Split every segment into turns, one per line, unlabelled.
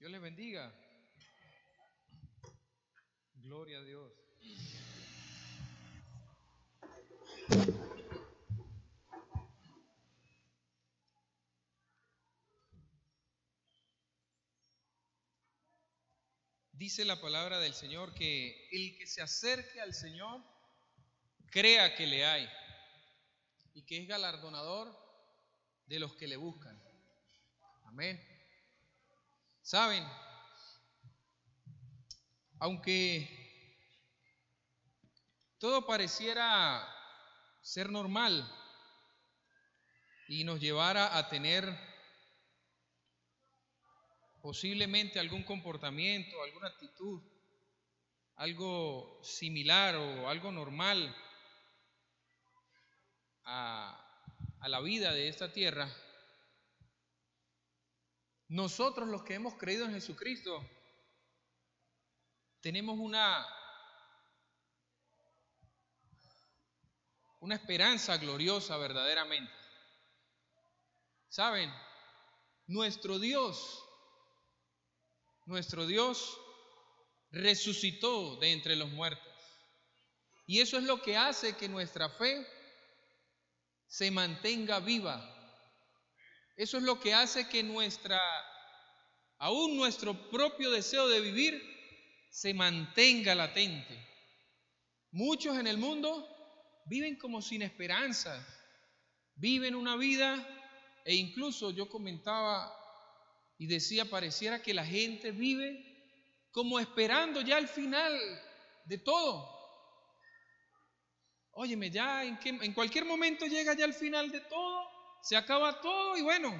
Dios les bendiga. Gloria a Dios. Dice la palabra del Señor que el que se acerque al Señor crea que le hay y que es galardonador de los que le buscan. Amén. Saben, aunque todo pareciera ser normal y nos llevara a tener posiblemente algún comportamiento, alguna actitud, algo similar o algo normal a, la vida de esta tierra, nosotros los que hemos creído en Jesucristo tenemos una, una esperanza gloriosa verdaderamente. ¿Saben? Nuestro Dios, nuestro Dios resucitó de entre los muertos. Y eso es lo que hace que nuestra fe se mantenga viva. Eso es lo que hace que nuestra, aún nuestro propio deseo de vivir, se mantenga latente. Muchos en el mundo viven como sin esperanza, viven una vida e incluso yo comentaba y decía, pareciera que la gente vive como esperando ya el final de todo. Óyeme, ya en, en cualquier momento llega ya el final de todo, se acaba todo y bueno,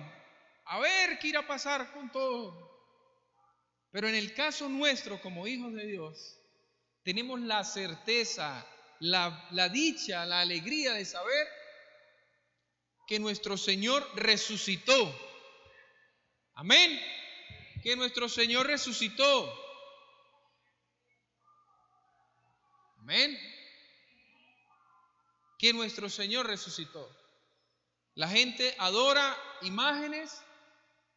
a ver qué irá a pasar con todo. Pero en el caso nuestro como hijos de Dios, tenemos la certeza, la, la dicha, la alegría de saber que nuestro Señor resucitó. Amén. Que nuestro Señor resucitó. Amén. Que nuestro Señor resucitó. La gente adora imágenes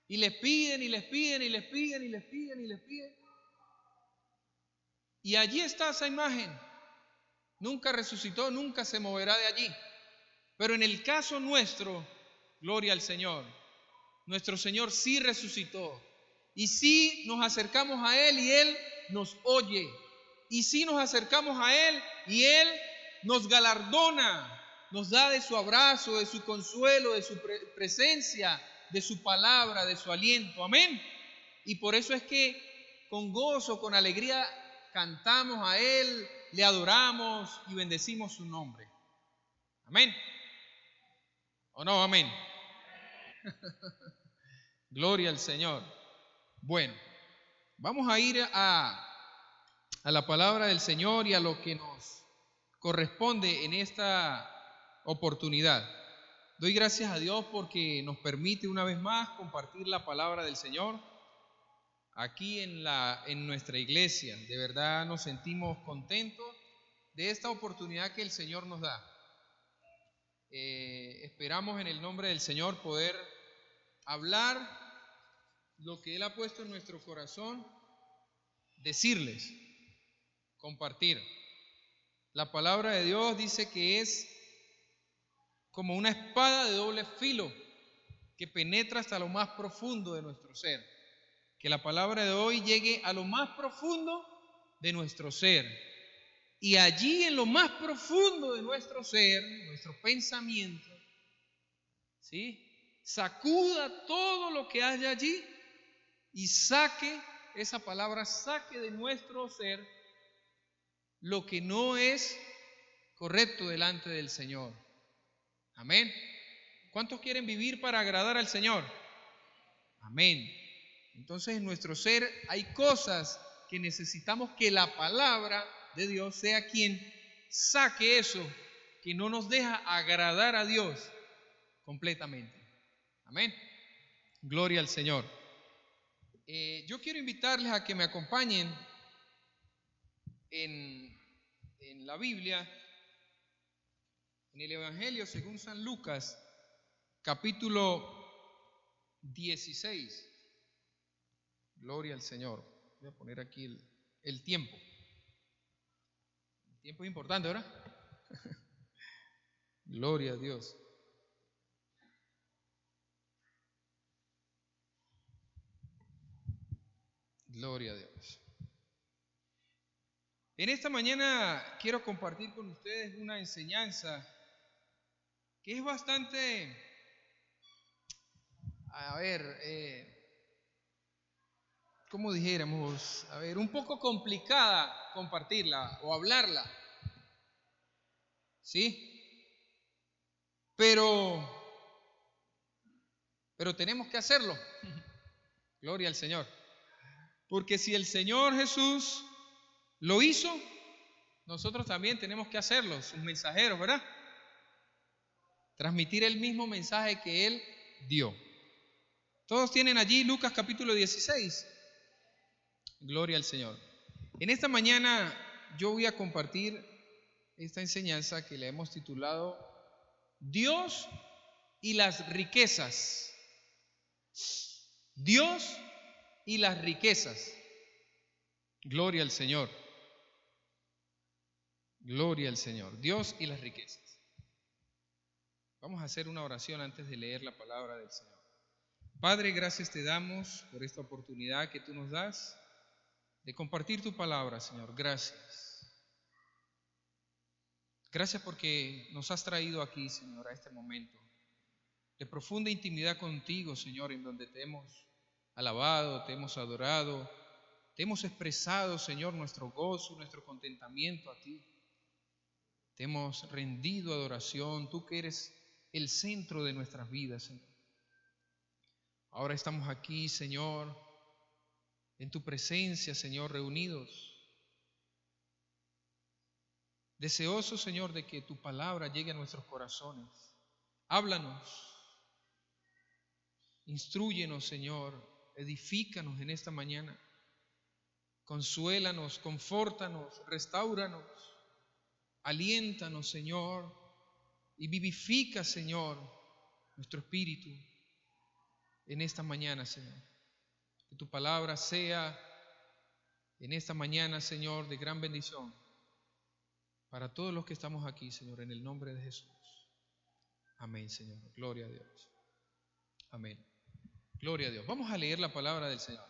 y les piden y les piden y les piden y les piden y les piden. Y allí está esa imagen. Nunca resucitó, nunca se moverá de allí. Pero en el caso nuestro, gloria al Señor, nuestro Señor sí resucitó. Y sí nos acercamos a Él y Él nos oye. Y sí nos acercamos a Él y Él nos galardona, nos da de su abrazo, de su consuelo, de su presencia, de su palabra, de su aliento. Amén. Y por eso es que con gozo, con alegría, cantamos a Él, le adoramos y bendecimos su nombre. Amén. ¿O no? Amén. Gloria al Señor. Bueno, vamos a ir a, a la palabra del Señor y a lo que nos corresponde en esta oportunidad. Doy gracias a Dios porque nos permite una vez más compartir la palabra del Señor aquí en, la, en nuestra iglesia. De verdad nos sentimos contentos de esta oportunidad que el Señor nos da. Eh, esperamos en el nombre del Señor poder hablar lo que Él ha puesto en nuestro corazón, decirles, compartir. La palabra de Dios dice que es como una espada de doble filo que penetra hasta lo más profundo de nuestro ser. Que la palabra de hoy llegue a lo más profundo de nuestro ser. Y allí en lo más profundo de nuestro ser, nuestro pensamiento, ¿sí? sacuda todo lo que haya allí y saque, esa palabra saque de nuestro ser lo que no es correcto delante del Señor. Amén. ¿Cuántos quieren vivir para agradar al Señor? Amén. Entonces en nuestro ser hay cosas que necesitamos que la palabra de Dios sea quien saque eso que no nos deja agradar a Dios completamente. Amén. Gloria al Señor. Eh, yo quiero invitarles a que me acompañen en, en la Biblia en el Evangelio según San Lucas, capítulo 16. Gloria al Señor. Voy a poner aquí el, tiempo. El tiempo es importante, ¿verdad? Gloria a Dios. Gloria a Dios. En esta mañana quiero compartir con ustedes una enseñanza que es bastante, a ver, eh, ¿cómo dijéramos? A ver, un poco complicada compartirla o hablarla. ¿Sí? Pero, pero tenemos que hacerlo. Gloria al Señor. Porque si el Señor Jesús lo hizo, nosotros también tenemos que hacerlo, sus mensajeros, ¿verdad? Transmitir el mismo mensaje que Él dio. Todos tienen allí Lucas capítulo 16. Gloria al Señor. En esta mañana yo voy a compartir esta enseñanza que le hemos titulado Dios y las riquezas. Dios y las riquezas. Gloria al Señor. Gloria al Señor. Dios y las riquezas. Vamos a hacer una oración antes de leer la palabra del Señor. Padre, gracias te damos por esta oportunidad que tú nos das de compartir tu palabra, Señor. Gracias. Gracias porque nos has traído aquí, Señor, a este momento de profunda intimidad contigo, Señor, en donde te hemos alabado, te hemos adorado, te hemos expresado, Señor, nuestro gozo, nuestro contentamiento a ti. Te hemos rendido adoración, tú que eres el centro de nuestras vidas, Señor. Ahora estamos aquí, Señor, en tu presencia, Señor, reunidos. Deseoso, Señor, de que tu palabra llegue a nuestros corazones. Háblanos. Instruyenos, Señor, edifícanos en esta mañana. Consuélanos, confórtanos, restauranos, aliéntanos, Señor, y vivifica, Señor, nuestro espíritu en esta mañana, Señor. Que tu palabra sea en esta mañana, Señor, de gran bendición para todos los que estamos aquí, Señor, en el nombre de Jesús. Amén, Señor. Gloria a Dios. Amén. Gloria a Dios. Vamos a leer la palabra del Señor.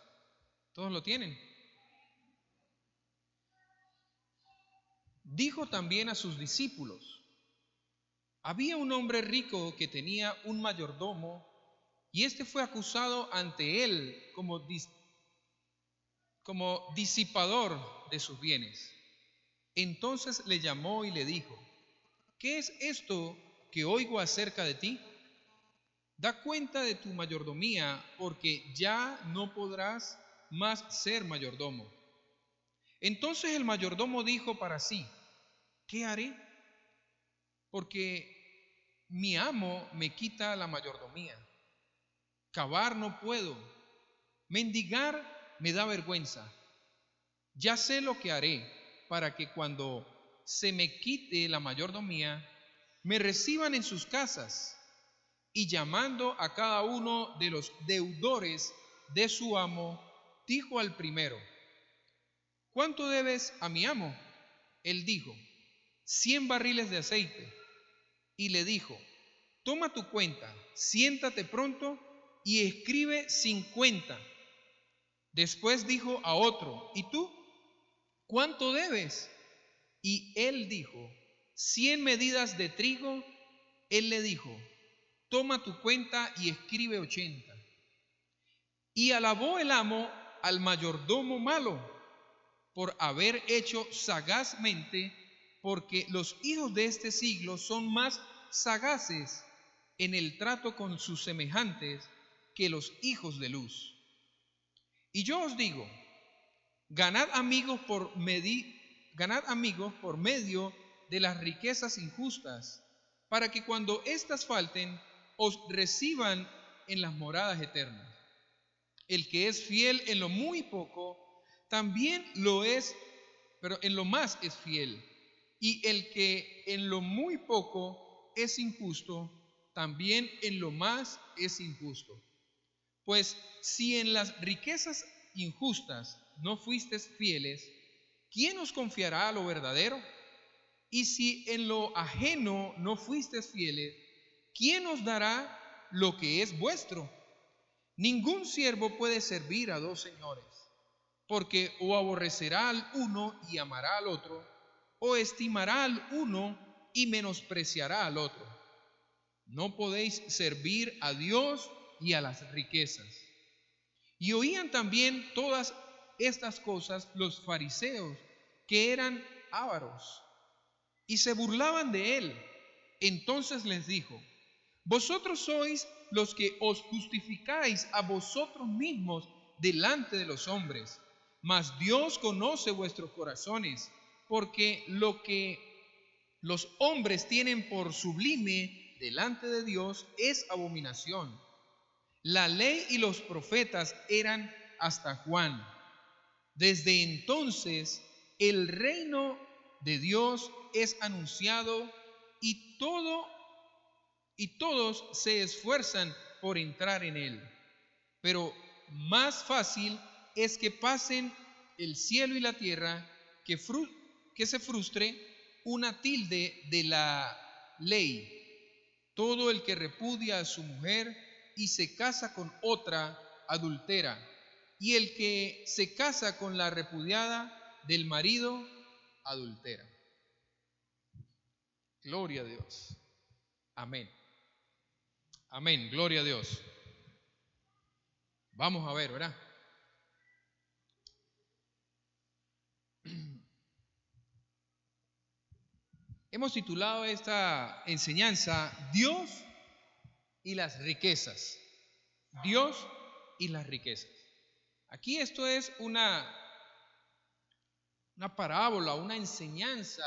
¿Todos lo tienen? Dijo también a sus discípulos, había un hombre rico que tenía un mayordomo y éste fue acusado ante él como, como disipador de sus bienes. Entonces le llamó y le dijo, ¿qué es esto que oigo acerca de ti? Da cuenta de tu mayordomía, porque ya no podrás más ser mayordomo. Entonces el mayordomo dijo para sí, ¿qué haré? Porque mi amo me quita la mayordomía. Cavar no puedo. Mendigar me da vergüenza. Ya sé lo que haré para que cuando se me quite la mayordomía, me reciban en sus casas y llamando a cada uno de los deudores de su amo, dijo al primero, ¿cuánto debes a mi amo? Él dijo, cien barriles de aceite. Y le dijo, toma tu cuenta, siéntate pronto y escribe cincuenta. Después dijo a otro, ¿y tú? ¿Cuánto debes? Y él dijo, cien medidas de trigo. Él le dijo, toma tu cuenta y escribe ochenta. Y alabó el amo al mayordomo malo por haber hecho sagazmente, porque los hijos de este siglo son más sagaces en el trato con sus semejantes que los hijos de luz. Y yo os digo, ganad amigos por, ganad amigos por medio de las riquezas injustas, para que cuando éstas falten, os reciban en las moradas eternas. El que es fiel en lo muy poco, también lo es, pero en lo más es fiel. Y el que en lo muy poco es injusto, también en lo más es injusto. Pues si en las riquezas injustas no fuisteis fieles, ¿quién os confiará lo verdadero? Y si en lo ajeno no fuisteis fieles, ¿quién os dará lo que es vuestro? Ningún siervo puede servir a dos señores, porque o aborrecerá al uno y amará al otro, o estimará al uno y menospreciará al otro. No podéis servir a Dios y a las riquezas. Y oían también todas estas cosas los fariseos, que eran ávaros, y se burlaban de él. Entonces les dijo, vosotros sois los que os justificáis a vosotros mismos delante de los hombres, mas Dios conoce vuestros corazones, porque lo que los hombres tienen por sublime delante de Dios es abominación. La ley y los profetas eran hasta Juan. Desde entonces el reino de Dios es anunciado y todo y todos se esfuerzan por entrar en él. Pero más fácil es que pasen el cielo y la tierra que, que se frustre una tilde de la ley. Todo el que repudia a su mujer y se casa con otra adultera, y el que se casa con la repudiada del marido adultera. Gloria a Dios. Amén. Amén, gloria a Dios. Vamos a ver, ¿verdad? Hemos titulado esta enseñanza Dios y las riquezas. Dios y las riquezas. Aquí esto es una, una parábola, una enseñanza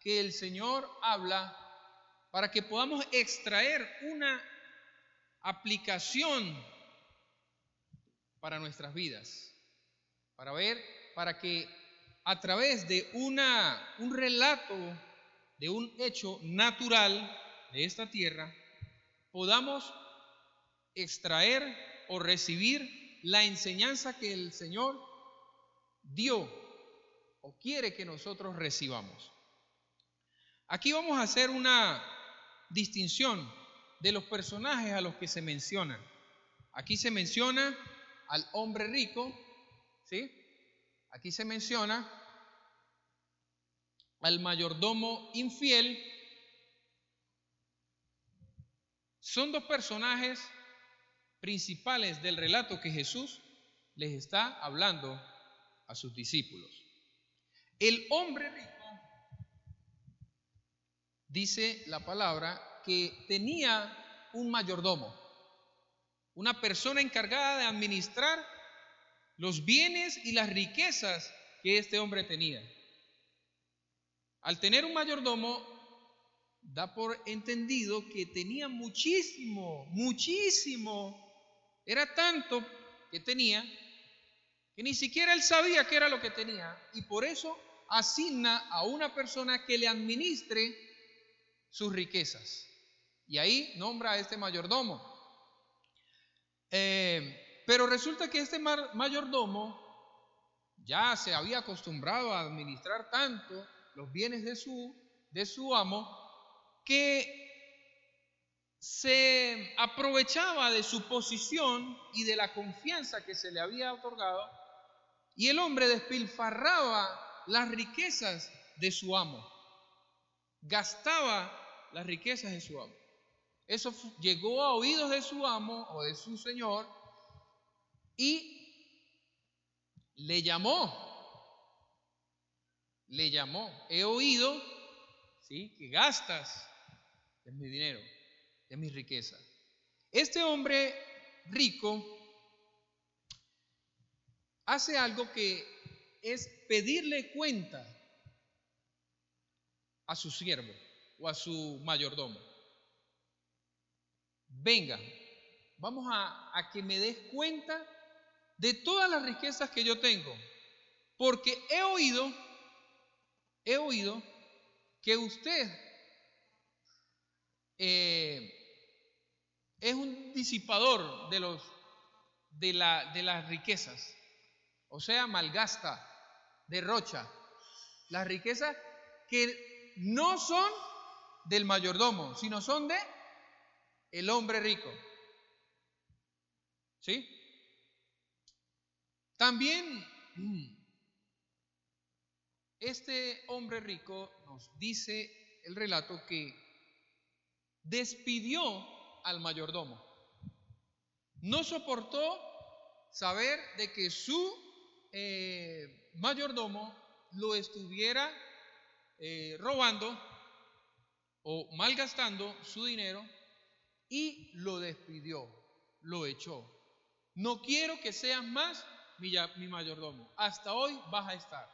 que el Señor habla para que podamos extraer una aplicación para nuestras vidas, para ver, para que a través de una, un relato, de un hecho natural de esta tierra, podamos extraer o recibir la enseñanza que el Señor dio o quiere que nosotros recibamos. Aquí vamos a hacer una distinción de los personajes a los que se mencionan. Aquí se menciona al hombre rico, ¿sí? Aquí se menciona al mayordomo infiel. Son dos personajes principales del relato que Jesús les está hablando a sus discípulos. El hombre rico, dice la palabra, que tenía un mayordomo, una persona encargada de administrar los bienes y las riquezas que este hombre tenía. Al tener un mayordomo, da por entendido que tenía muchísimo, muchísimo, era tanto que tenía, que ni siquiera él sabía qué era lo que tenía, y por eso asigna a una persona que le administre sus riquezas. Y ahí nombra a este mayordomo. Eh, pero resulta que este mayordomo ya se había acostumbrado a administrar tanto los bienes de su, de su amo que se aprovechaba de su posición y de la confianza que se le había otorgado y el hombre despilfarraba las riquezas de su amo, gastaba las riquezas de su amo. Eso llegó a oídos de su amo o de su señor y le llamó. Le llamó. He oído, ¿sí? Que gastas en mi dinero, en mi riqueza. Este hombre rico hace algo que es pedirle cuenta a su siervo o a su mayordomo venga, vamos a, que me des cuenta de todas las riquezas que yo tengo, porque he oído, he oído que usted eh, es un disipador de, los, de, la, de las riquezas. O sea, malgasta, derrocha. Las riquezas que no son del mayordomo, sino son de el hombre rico. ¿Sí? También este hombre rico nos dice el relato que despidió al mayordomo. No soportó saber de que su eh, mayordomo lo estuviera eh, robando o malgastando su dinero y lo despidió, lo echó. No quiero que seas más mi, mi mayordomo. Hasta hoy vas a estar.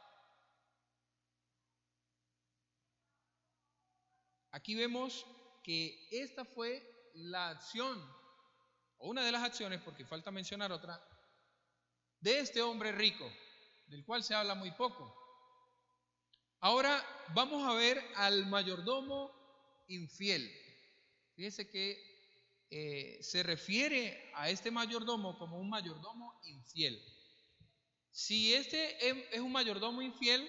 Aquí vemos que esta fue la acción, o una de las acciones, porque falta mencionar otra, de este hombre rico, del cual se habla muy poco. Ahora vamos a ver al mayordomo infiel. Fíjense que eh, se refiere a este mayordomo como un mayordomo infiel. Si este es un mayordomo infiel,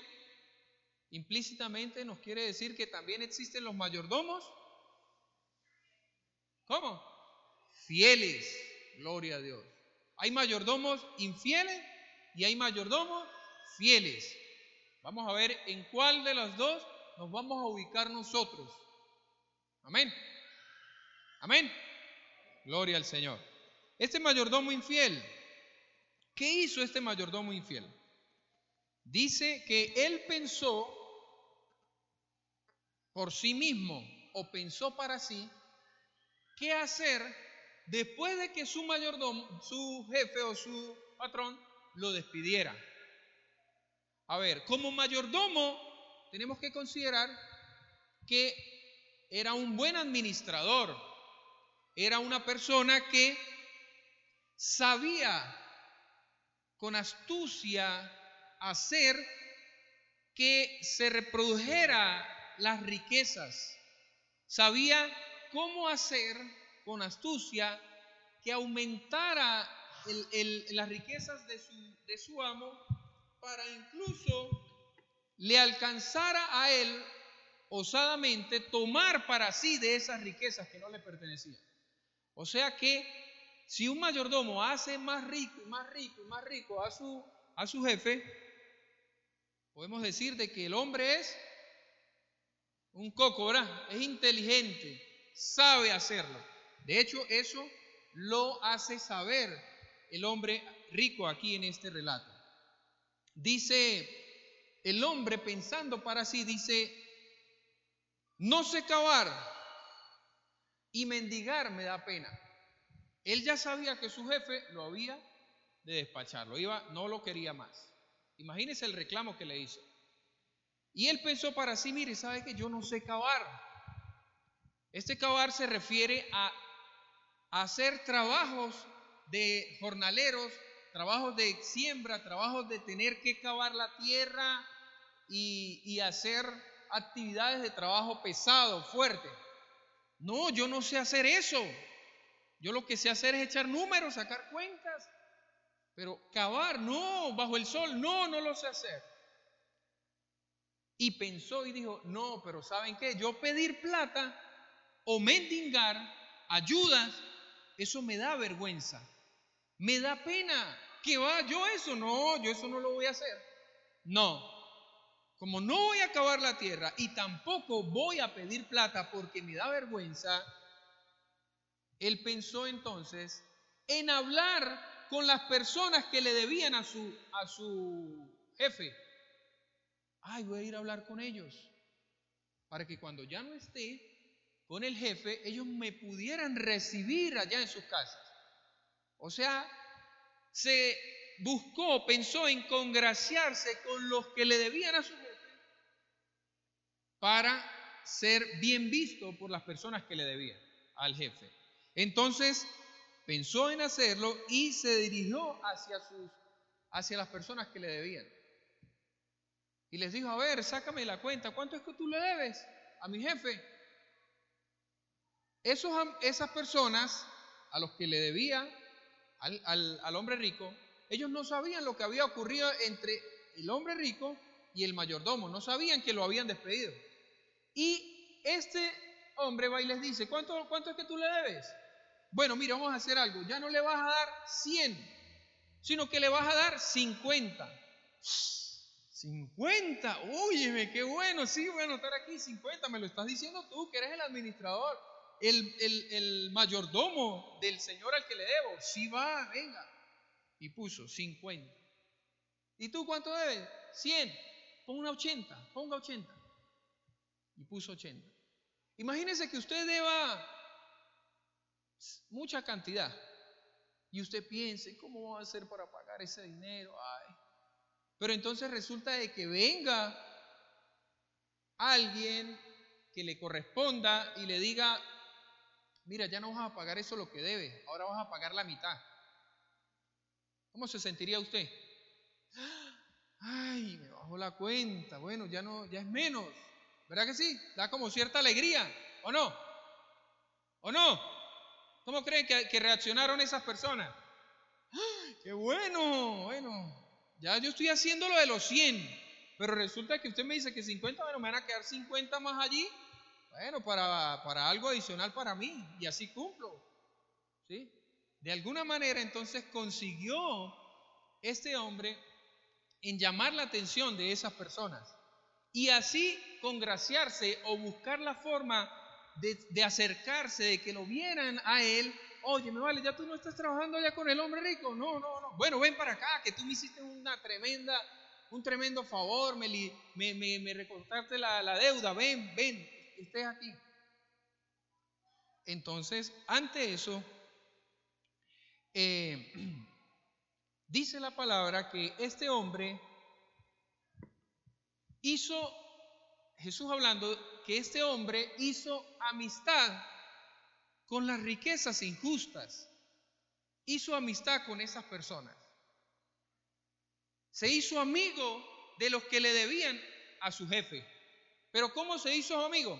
implícitamente nos quiere decir que también existen los mayordomos. ¿Cómo? Fieles. Gloria a Dios. Hay mayordomos infieles y hay mayordomos fieles. Vamos a ver en cuál de los dos nos vamos a ubicar nosotros. Amén. Amén. Gloria al Señor. Este mayordomo infiel, ¿qué hizo este mayordomo infiel? Dice que él pensó por sí mismo o pensó para sí qué hacer después de que su mayordomo, su jefe o su patrón lo despidiera. A ver, como mayordomo tenemos que considerar que era un buen administrador, era una persona que sabía con astucia hacer que se reprodujera las riquezas. Sabía cómo hacer con astucia que aumentara las riquezas de su, de su amo para incluso le alcanzara a él osadamente tomar para sí de esas riquezas que no le pertenecían. O sea que si un mayordomo hace más rico y más rico y más rico a su, a su jefe, podemos decir de que el hombre es un coco, ¿verdad? Es inteligente, sabe hacerlo. De hecho, eso lo hace saber el hombre rico aquí en este relato. Dice, el hombre pensando para sí, dice, no sé cavar y mendigar me da pena. Él ya sabía que su jefe lo había de despachar, lo iba, no lo quería más. Imagínese el reclamo que le hizo. Y él pensó para sí, mire, ¿sabe que yo no sé cavar? Este cavar se refiere a, hacer trabajos de jornaleros, trabajos de siembra, trabajos de tener que cavar la tierra y, y hacer actividades de trabajo pesado, fuerte. No, yo no sé hacer eso. Yo lo que sé hacer es echar números, sacar cuentas. Pero cavar, no, bajo el sol, no, no lo sé hacer. Y pensó y dijo, no, pero ¿saben qué? Yo pedir plata o mendigar ayudas, eso me da vergüenza. Me da pena. ¿Qué va? ¿Yo eso? No, yo eso no lo voy a hacer. No. Como no voy a acabar la tierra y tampoco voy a pedir plata porque me da vergüenza, él pensó entonces en hablar con las personas que le debían a su, a su jefe. Ay, voy a ir a hablar con ellos para que cuando ya no esté con el jefe, ellos me pudieran recibir allá en sus casas. O sea, se buscó, pensó en congraciarse con los que le debían a su jefe para ser bien visto por las personas que le debían al jefe. Entonces pensó en hacerlo y se dirigió hacia, sus, hacia las personas que le debían. Y les dijo, a ver, sácame la cuenta, ¿cuánto es que tú le debes a mi jefe? Esos, esas personas a los que le debía al, al hombre rico, ellos no sabían lo que había ocurrido entre el hombre rico y el mayordomo, no sabían que lo habían despedido. Y este hombre va y les dice, ¿cuánto, cuánto es que tú le debes? Bueno, mira, vamos a hacer algo, ya no le vas a dar 100, sino que le vas a dar 50. 50, óyeme, qué bueno, sí, voy a anotar aquí 50, me lo estás diciendo tú, que eres el administrador, el, el mayordomo del Señor al que le debo. Sí va, venga. Y puso 50. ¿Y tú cuánto debes? 100. Ponga 80, ponga 80. Y puso 80. Imagínese que usted deba mucha cantidad y usted piense, ¿cómo va a hacer para pagar ese dinero? Ay. Pero entonces resulta de que venga alguien que le corresponda y le diga, mira, ya no vas a pagar eso lo que debe, ahora vas a pagar la mitad. ¿Cómo se sentiría usted? Ay, me bajó la cuenta, bueno, ya no, ya es menos. ¿Verdad que sí? Da como cierta alegría, ¿o no? ¿O no? ¿Cómo creen que, reaccionaron esas personas? ¡Qué bueno! Bueno, ya yo estoy haciendo lo de los 100, pero resulta que usted me dice que 50, bueno, me van a quedar 50 más allí. Bueno, para, para algo adicional para mí, y así cumplo. ¿Sí? De alguna manera entonces consiguió este hombre en llamar la atención de esas personas y así congraciarse o buscar la forma de, acercarse, de que lo vieran a él. Oye, me vale, ya tú no estás trabajando allá con el hombre rico. No, no, no. Bueno, ven para acá, que tú me hiciste una tremenda, un tremendo favor, me, me, me, recortaste la, la deuda. Ven, ven, estés aquí. Entonces, ante eso, eh, dice la palabra que este hombre hizo, Jesús hablando, que este hombre hizo amistad con las riquezas injustas, hizo amistad con esas personas. Se hizo amigo de los que le debían a su jefe. Pero ¿cómo se hizo amigo?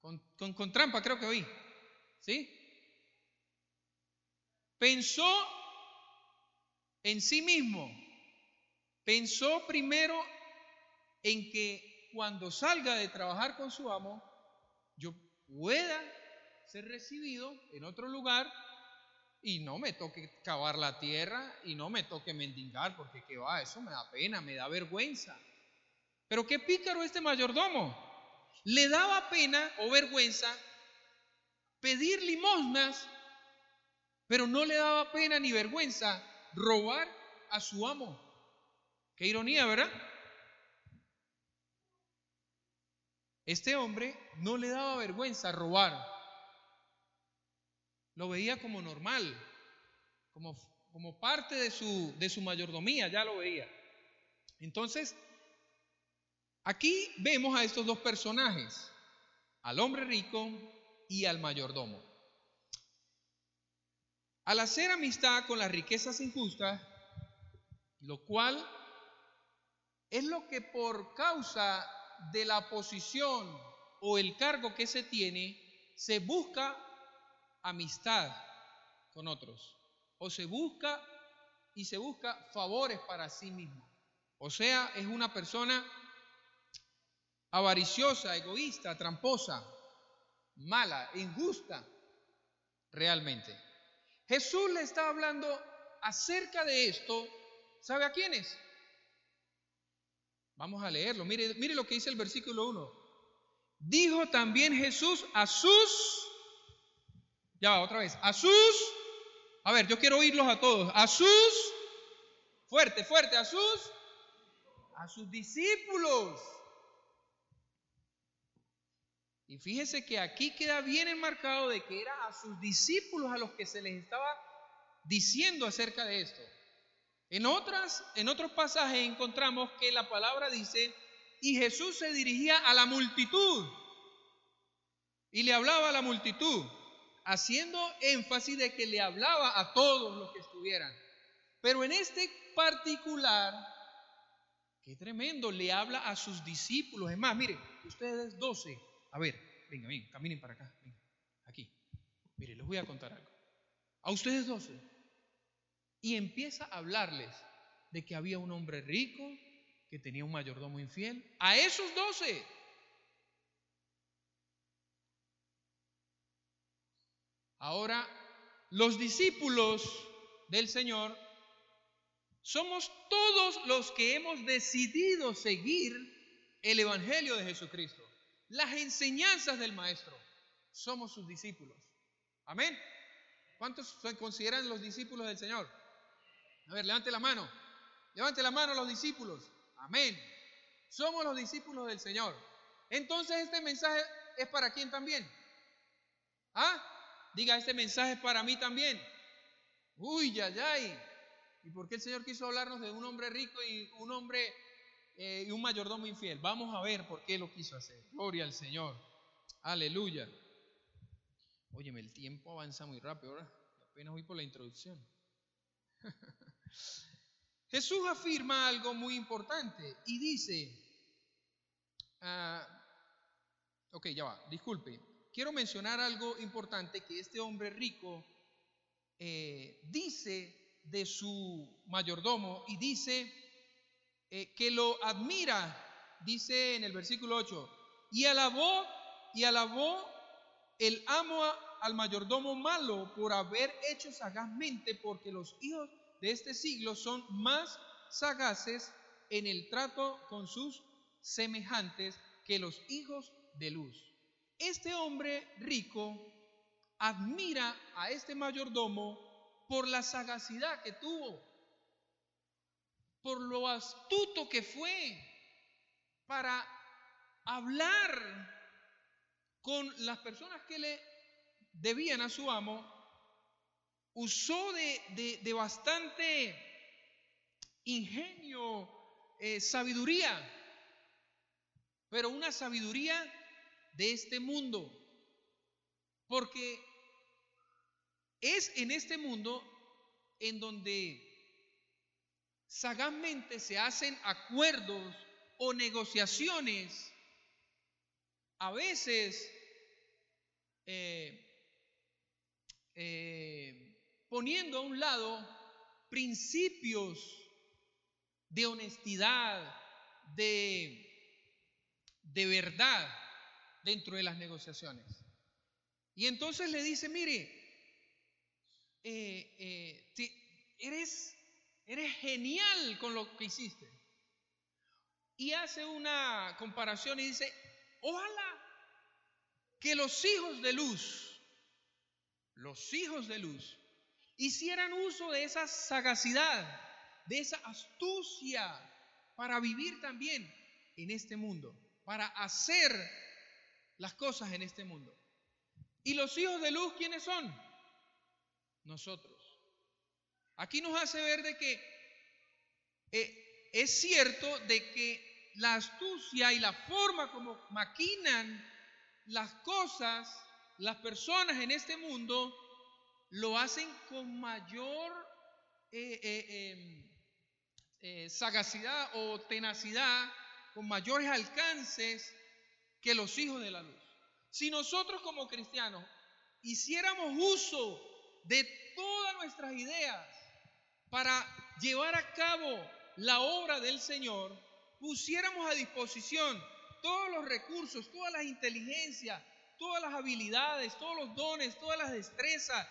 Con, con, trampa creo que oí. ¿Sí? Pensó en sí mismo Pensó primero en que cuando salga de trabajar con su amo, yo pueda ser recibido en otro lugar y no me toque cavar la tierra y no me toque mendigar, porque que va, eso me da pena, me da vergüenza. Pero qué pícaro este mayordomo. Le daba pena o vergüenza pedir limosnas, pero no le daba pena ni vergüenza robar a su amo. Qué ironía, ¿verdad? Este hombre no le daba vergüenza robar. Lo veía como normal, como, como parte de su, de su mayordomía, ya lo veía. Entonces, aquí vemos a estos dos personajes, al hombre rico y al mayordomo. Al hacer amistad con las riquezas injustas, lo cual es lo que por causa de la posición o el cargo que se tiene, se busca amistad con otros. O se busca y se busca favores para sí mismo. O sea, es una persona avariciosa, egoísta, tramposa, mala, injusta, realmente. Jesús le está hablando acerca de esto, ¿sabe a quiénes? Vamos a leerlo. Mire, mire lo que dice el versículo 1. Dijo también Jesús a sus, ya va otra vez, a sus, a ver, yo quiero oírlos a todos, a sus, fuerte, fuerte, a sus, a sus discípulos. Y fíjese que aquí queda bien enmarcado de que era a sus discípulos a los que se les estaba diciendo acerca de esto. En, otras, en otros pasajes encontramos que la palabra dice, y Jesús se dirigía a la multitud y le hablaba a la multitud, haciendo énfasis de que le hablaba a todos los que estuvieran. Pero en este particular, qué tremendo, le habla a sus discípulos. Es más, mire, ustedes doce, a ver, venga, venga, caminen para acá, aquí. Mire, les voy a contar algo. A ustedes doce y empieza a hablarles de que había un hombre rico que tenía un mayordomo infiel. A esos doce. Ahora, los discípulos del Señor somos todos los que hemos decidido seguir el Evangelio de Jesucristo, las enseñanzas del Maestro. Somos sus discípulos. Amén. ¿Cuántos se consideran los discípulos del Señor? A ver, levante la mano. Levante la mano los discípulos. Amén. Somos los discípulos del Señor. Entonces este mensaje es para quién también. ¿Ah? Diga, este mensaje es para mí también. Uy, ya, ya. ¿Y por qué el Señor quiso hablarnos de un hombre rico y un hombre eh, y un mayordomo infiel? Vamos a ver por qué lo quiso hacer. Gloria al Señor. Aleluya. Óyeme, el tiempo avanza muy rápido ahora. Apenas voy por la introducción. Jesús afirma algo muy importante y dice, ah, ok, ya va, disculpe, quiero mencionar algo importante que este hombre rico eh, dice de su mayordomo y dice eh, que lo admira, dice en el versículo 8, y alabó, y alabó el amo al mayordomo malo por haber hecho sagazmente, porque los hijos de este siglo son más sagaces en el trato con sus semejantes que los hijos de luz. Este hombre rico admira a este mayordomo por la sagacidad que tuvo, por lo astuto que fue para hablar con las personas que le debían a su amo usó de, bastante ingenio, eh, sabiduría, pero una sabiduría de este mundo, porque es en este mundo en donde sagazmente se hacen acuerdos o negociaciones, a veces eh, eh, poniendo a un lado principios de honestidad, de, de verdad dentro de las negociaciones. Y entonces le dice, mire, eh, eh, eres, eres genial con lo que hiciste. Y hace una comparación y dice, ojalá que los hijos de luz, los hijos de luz, hicieran uso de esa sagacidad, de esa astucia para vivir también en este mundo, para hacer las cosas en este mundo. ¿Y los hijos de luz quiénes son? Nosotros. Aquí nos hace ver de que eh, es cierto de que la astucia y la forma como maquinan las cosas, las personas en este mundo, lo hacen con mayor eh, eh, em, eh, sagacidad o tenacidad, con mayores alcances que los hijos de la luz. Si nosotros como cristianos hiciéramos uso de todas nuestras ideas para llevar a cabo la obra del Señor, pusiéramos a disposición todos los recursos, todas las inteligencias, todas las habilidades, todos los dones, todas las destrezas,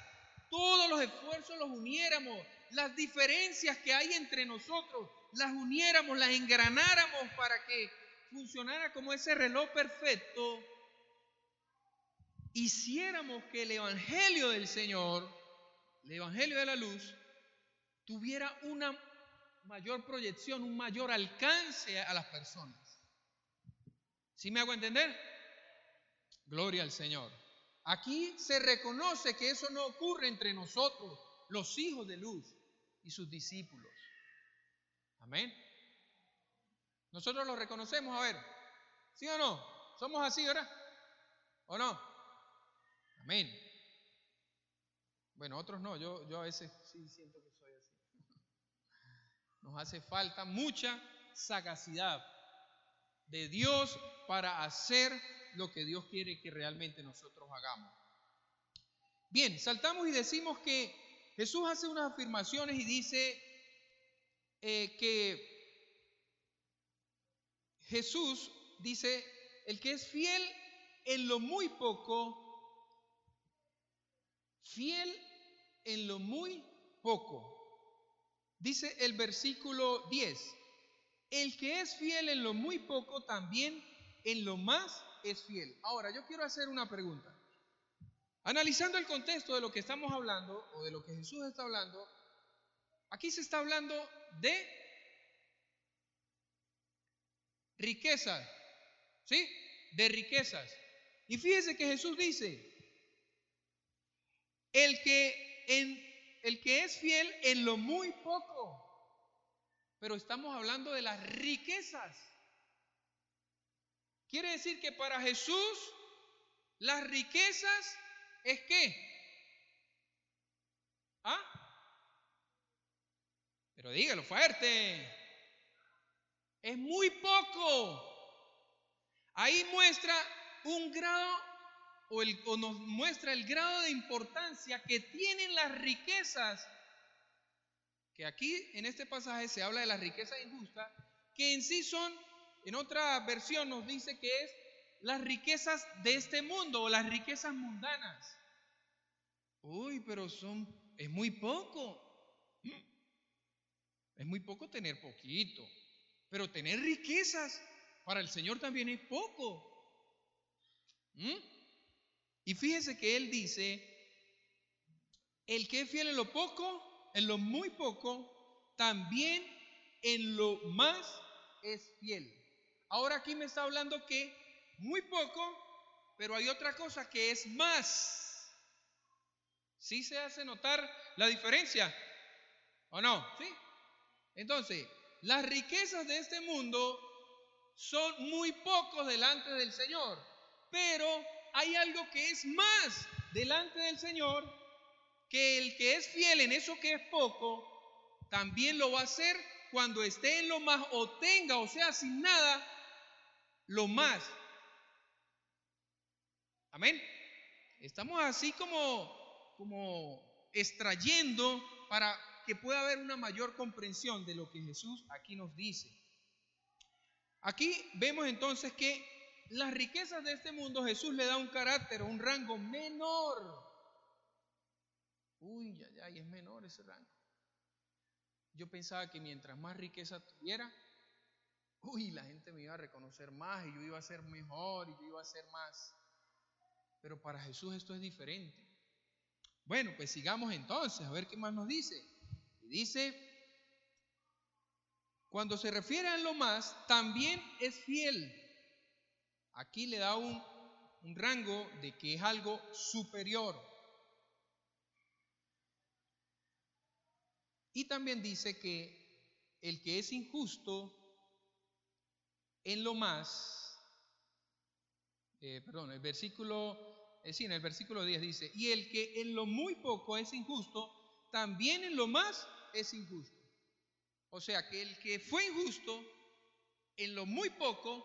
todos los esfuerzos los uniéramos, las diferencias que hay entre nosotros, las uniéramos, las engranáramos para que funcionara como ese reloj perfecto, hiciéramos que el Evangelio del Señor, el Evangelio de la luz, tuviera una mayor proyección, un mayor alcance a las personas. ¿Sí me hago entender? Gloria al Señor. Aquí se reconoce que eso no ocurre entre nosotros, los hijos de luz y sus discípulos. Amén. Nosotros lo reconocemos, a ver, ¿sí o no? ¿Somos así, verdad? ¿O no? Amén. Bueno, otros no, yo, yo a veces sí siento que soy así. Nos hace falta mucha sagacidad de Dios para hacer lo que Dios quiere que realmente nosotros hagamos. Bien, saltamos y decimos que Jesús hace unas afirmaciones y dice eh, que Jesús dice, el que es fiel en lo muy poco, fiel en lo muy poco. Dice el versículo 10, el que es fiel en lo muy poco, también en lo más es fiel. Ahora, yo quiero hacer una pregunta. Analizando el contexto de lo que estamos hablando o de lo que Jesús está hablando, aquí se está hablando de riquezas, ¿sí? De riquezas. Y fíjese que Jesús dice, el que, en, el que es fiel en lo muy poco, pero estamos hablando de las riquezas. Quiere decir que para Jesús las riquezas es qué? ¿Ah? Pero dígalo fuerte. Es muy poco. Ahí muestra un grado o, el, o nos muestra el grado de importancia que tienen las riquezas que aquí en este pasaje se habla de las riquezas injustas, que en sí son, en otra versión nos dice que es las riquezas de este mundo o las riquezas mundanas. Uy, pero son, es muy poco. Es muy poco tener poquito, pero tener riquezas para el Señor también es poco. ¿Mm? Y fíjese que Él dice, el que es fiel en lo poco, en lo muy poco, también en lo más es fiel. Ahora aquí me está hablando que muy poco, pero hay otra cosa que es más. ¿Sí se hace notar la diferencia? ¿O no? ¿Sí? Entonces, las riquezas de este mundo son muy pocos delante del Señor, pero hay algo que es más delante del Señor que el que es fiel en eso que es poco, también lo va a hacer cuando esté en lo más o tenga, o sea, sin nada, lo más. Amén. Estamos así como, como extrayendo para que pueda haber una mayor comprensión de lo que Jesús aquí nos dice. Aquí vemos entonces que las riquezas de este mundo Jesús le da un carácter un rango menor Uy, ya, ya, y es menor ese rango. Yo pensaba que mientras más riqueza tuviera, uy, la gente me iba a reconocer más y yo iba a ser mejor y yo iba a ser más. Pero para Jesús esto es diferente. Bueno, pues sigamos entonces, a ver qué más nos dice. Y dice, cuando se refiere a lo más, también es fiel. Aquí le da un, un rango de que es algo superior. Y también dice que el que es injusto en lo más, eh, perdón, el versículo, eh, sí, en el versículo 10 dice, y el que en lo muy poco es injusto, también en lo más es injusto. O sea que el que fue injusto en lo muy poco,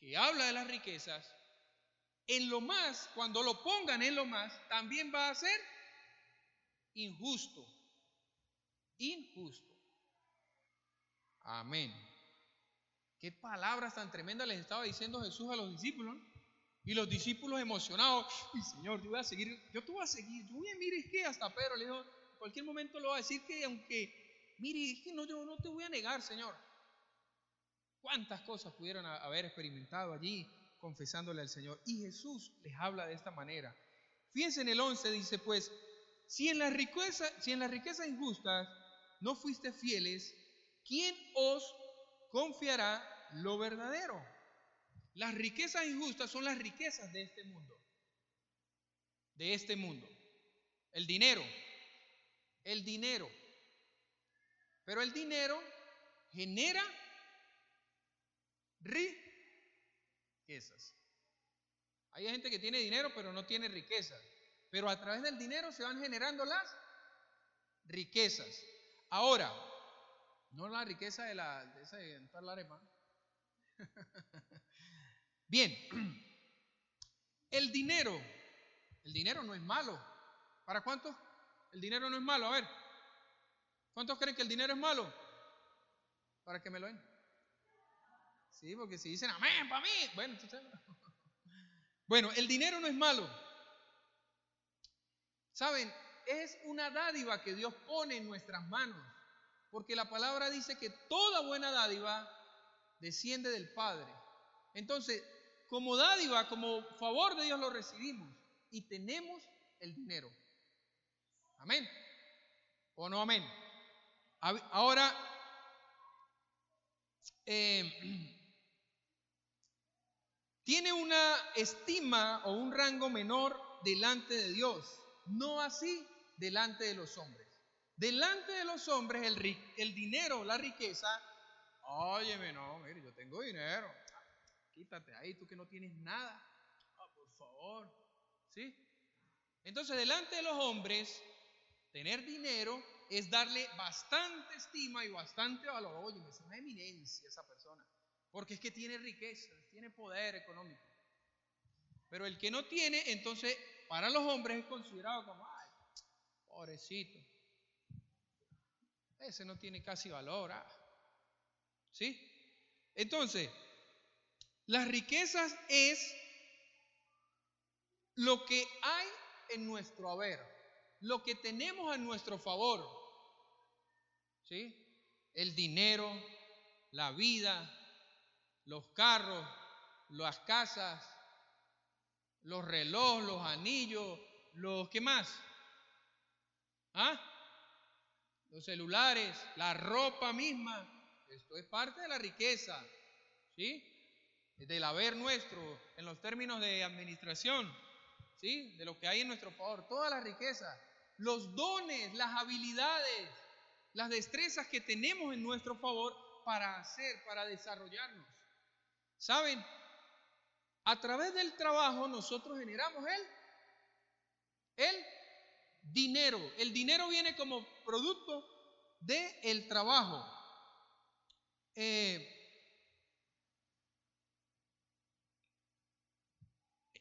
que habla de las riquezas, en lo más, cuando lo pongan en lo más, también va a ser injusto injusto. Amén. Qué palabras tan tremendas les estaba diciendo Jesús a los discípulos. Y los discípulos emocionados, y Señor, yo voy a seguir, yo te voy a seguir, yo voy a, mire, es que hasta Pedro le dijo, en cualquier momento lo va a decir que aunque, mire, es que no, yo no te voy a negar, Señor. ¿Cuántas cosas pudieron haber experimentado allí confesándole al Señor? Y Jesús les habla de esta manera. Fíjense en el 11, dice pues, si en la riqueza, si en las riquezas injustas no fuiste fieles, ¿quién os confiará lo verdadero? Las riquezas injustas son las riquezas de este mundo. De este mundo. El dinero. El dinero. Pero el dinero genera riquezas. Hay gente que tiene dinero pero no tiene riquezas. Pero a través del dinero se van generando las riquezas. Ahora, no la riqueza de, la, de esa de. Bien, el dinero, el dinero no es malo. ¿Para cuántos El dinero no es malo. A ver, ¿cuántos creen que el dinero es malo? Para que me lo den. Sí, porque si dicen amén para mí, bueno, bueno, el dinero no es malo. Saben, es una dádiva que Dios pone en nuestras manos, porque la palabra dice que toda buena dádiva desciende del Padre. Entonces, como dádiva, como favor de Dios lo recibimos y tenemos el dinero. Amén. ¿O no amén? Ahora, eh, tiene una estima o un rango menor delante de Dios, no así delante de los hombres. Delante de los hombres el, el dinero, la riqueza, óyeme, no, mire, yo tengo dinero, quítate ahí, tú que no tienes nada, ah, por favor, ¿sí? Entonces, delante de los hombres, tener dinero es darle bastante estima y bastante valor. Oye, es una eminencia esa persona, porque es que tiene riqueza, tiene poder económico. Pero el que no tiene, entonces, para los hombres es considerado como, ay, pobrecito. Ese no tiene casi valor. Ah". ¿Sí? Entonces, las riquezas es lo que hay en nuestro haber, lo que tenemos a nuestro favor. ¿Sí? El dinero, la vida, los carros, las casas, los relojes, los anillos, los ¿qué más? ¿Ah? Los celulares, la ropa misma. Esto es parte de la riqueza, ¿sí? Del haber nuestro en los términos de administración, ¿sí? De lo que hay en nuestro favor, toda la riqueza, los dones, las habilidades, las destrezas que tenemos en nuestro favor para hacer, para desarrollarnos. ¿Saben? A través del trabajo nosotros generamos el, el dinero. El dinero viene como producto del el trabajo. Eh,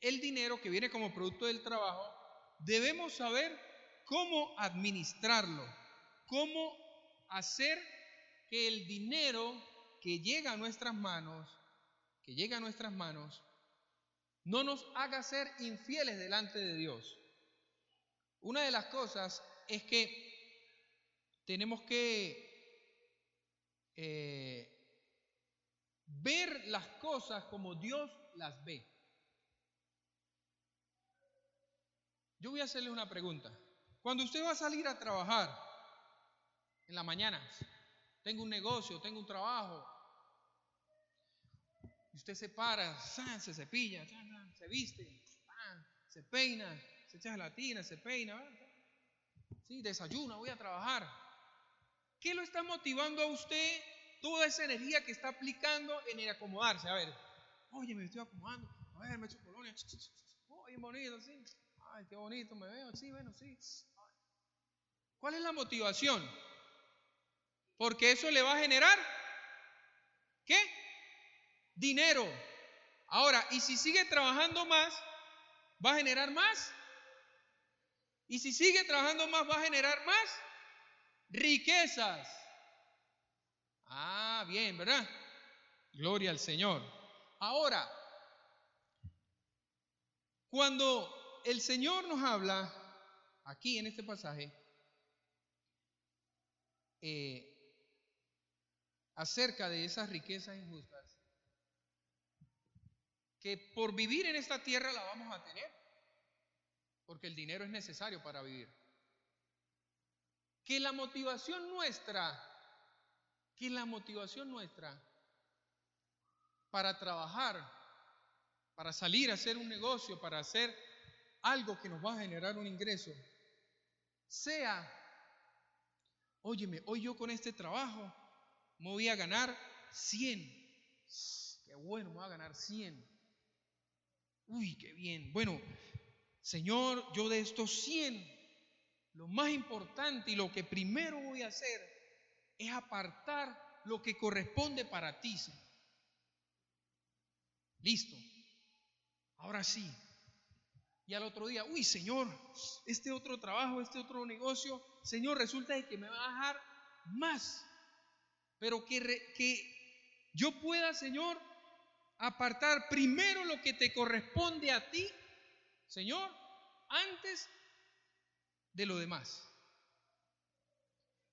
el dinero que viene como producto del trabajo, debemos saber cómo administrarlo, cómo hacer que el dinero que llega a nuestras manos que llega a nuestras manos no nos haga ser infieles delante de Dios. Una de las cosas es que tenemos que eh, ver las cosas como Dios las ve. Yo voy a hacerle una pregunta. Cuando usted va a salir a trabajar en la mañana, tengo un negocio, tengo un trabajo, y usted se para, se cepilla, se viste, se peina, se echa gelatina, se peina, sí, desayuna, voy a trabajar. ¿Qué lo está motivando a usted toda esa energía que está aplicando en el acomodarse? A ver, oye, me estoy acomodando, a ver, me echo colonia, oye, bonito, sí, ay, qué bonito me veo, sí, bueno, sí. ¿Cuál es la motivación? Porque eso le va a generar, ¿qué? dinero. Ahora, ¿y si sigue trabajando más, va a generar más? ¿Y si sigue trabajando más, va a generar más? Riquezas. Ah, bien, ¿verdad? Gloria al Señor. Ahora, cuando el Señor nos habla aquí en este pasaje eh, acerca de esas riquezas injustas, que por vivir en esta tierra la vamos a tener, porque el dinero es necesario para vivir. Que la motivación nuestra, que la motivación nuestra para trabajar, para salir a hacer un negocio, para hacer algo que nos va a generar un ingreso, sea, óyeme, hoy yo con este trabajo me voy a ganar 100. Qué bueno, me voy a ganar 100. Uy, qué bien. Bueno, Señor, yo de estos 100, lo más importante y lo que primero voy a hacer es apartar lo que corresponde para ti. Listo. Ahora sí. Y al otro día, uy, Señor, este otro trabajo, este otro negocio, Señor, resulta de que me va a dejar más. Pero que, que yo pueda, Señor, apartar primero lo que te corresponde a ti, Señor, antes de lo demás.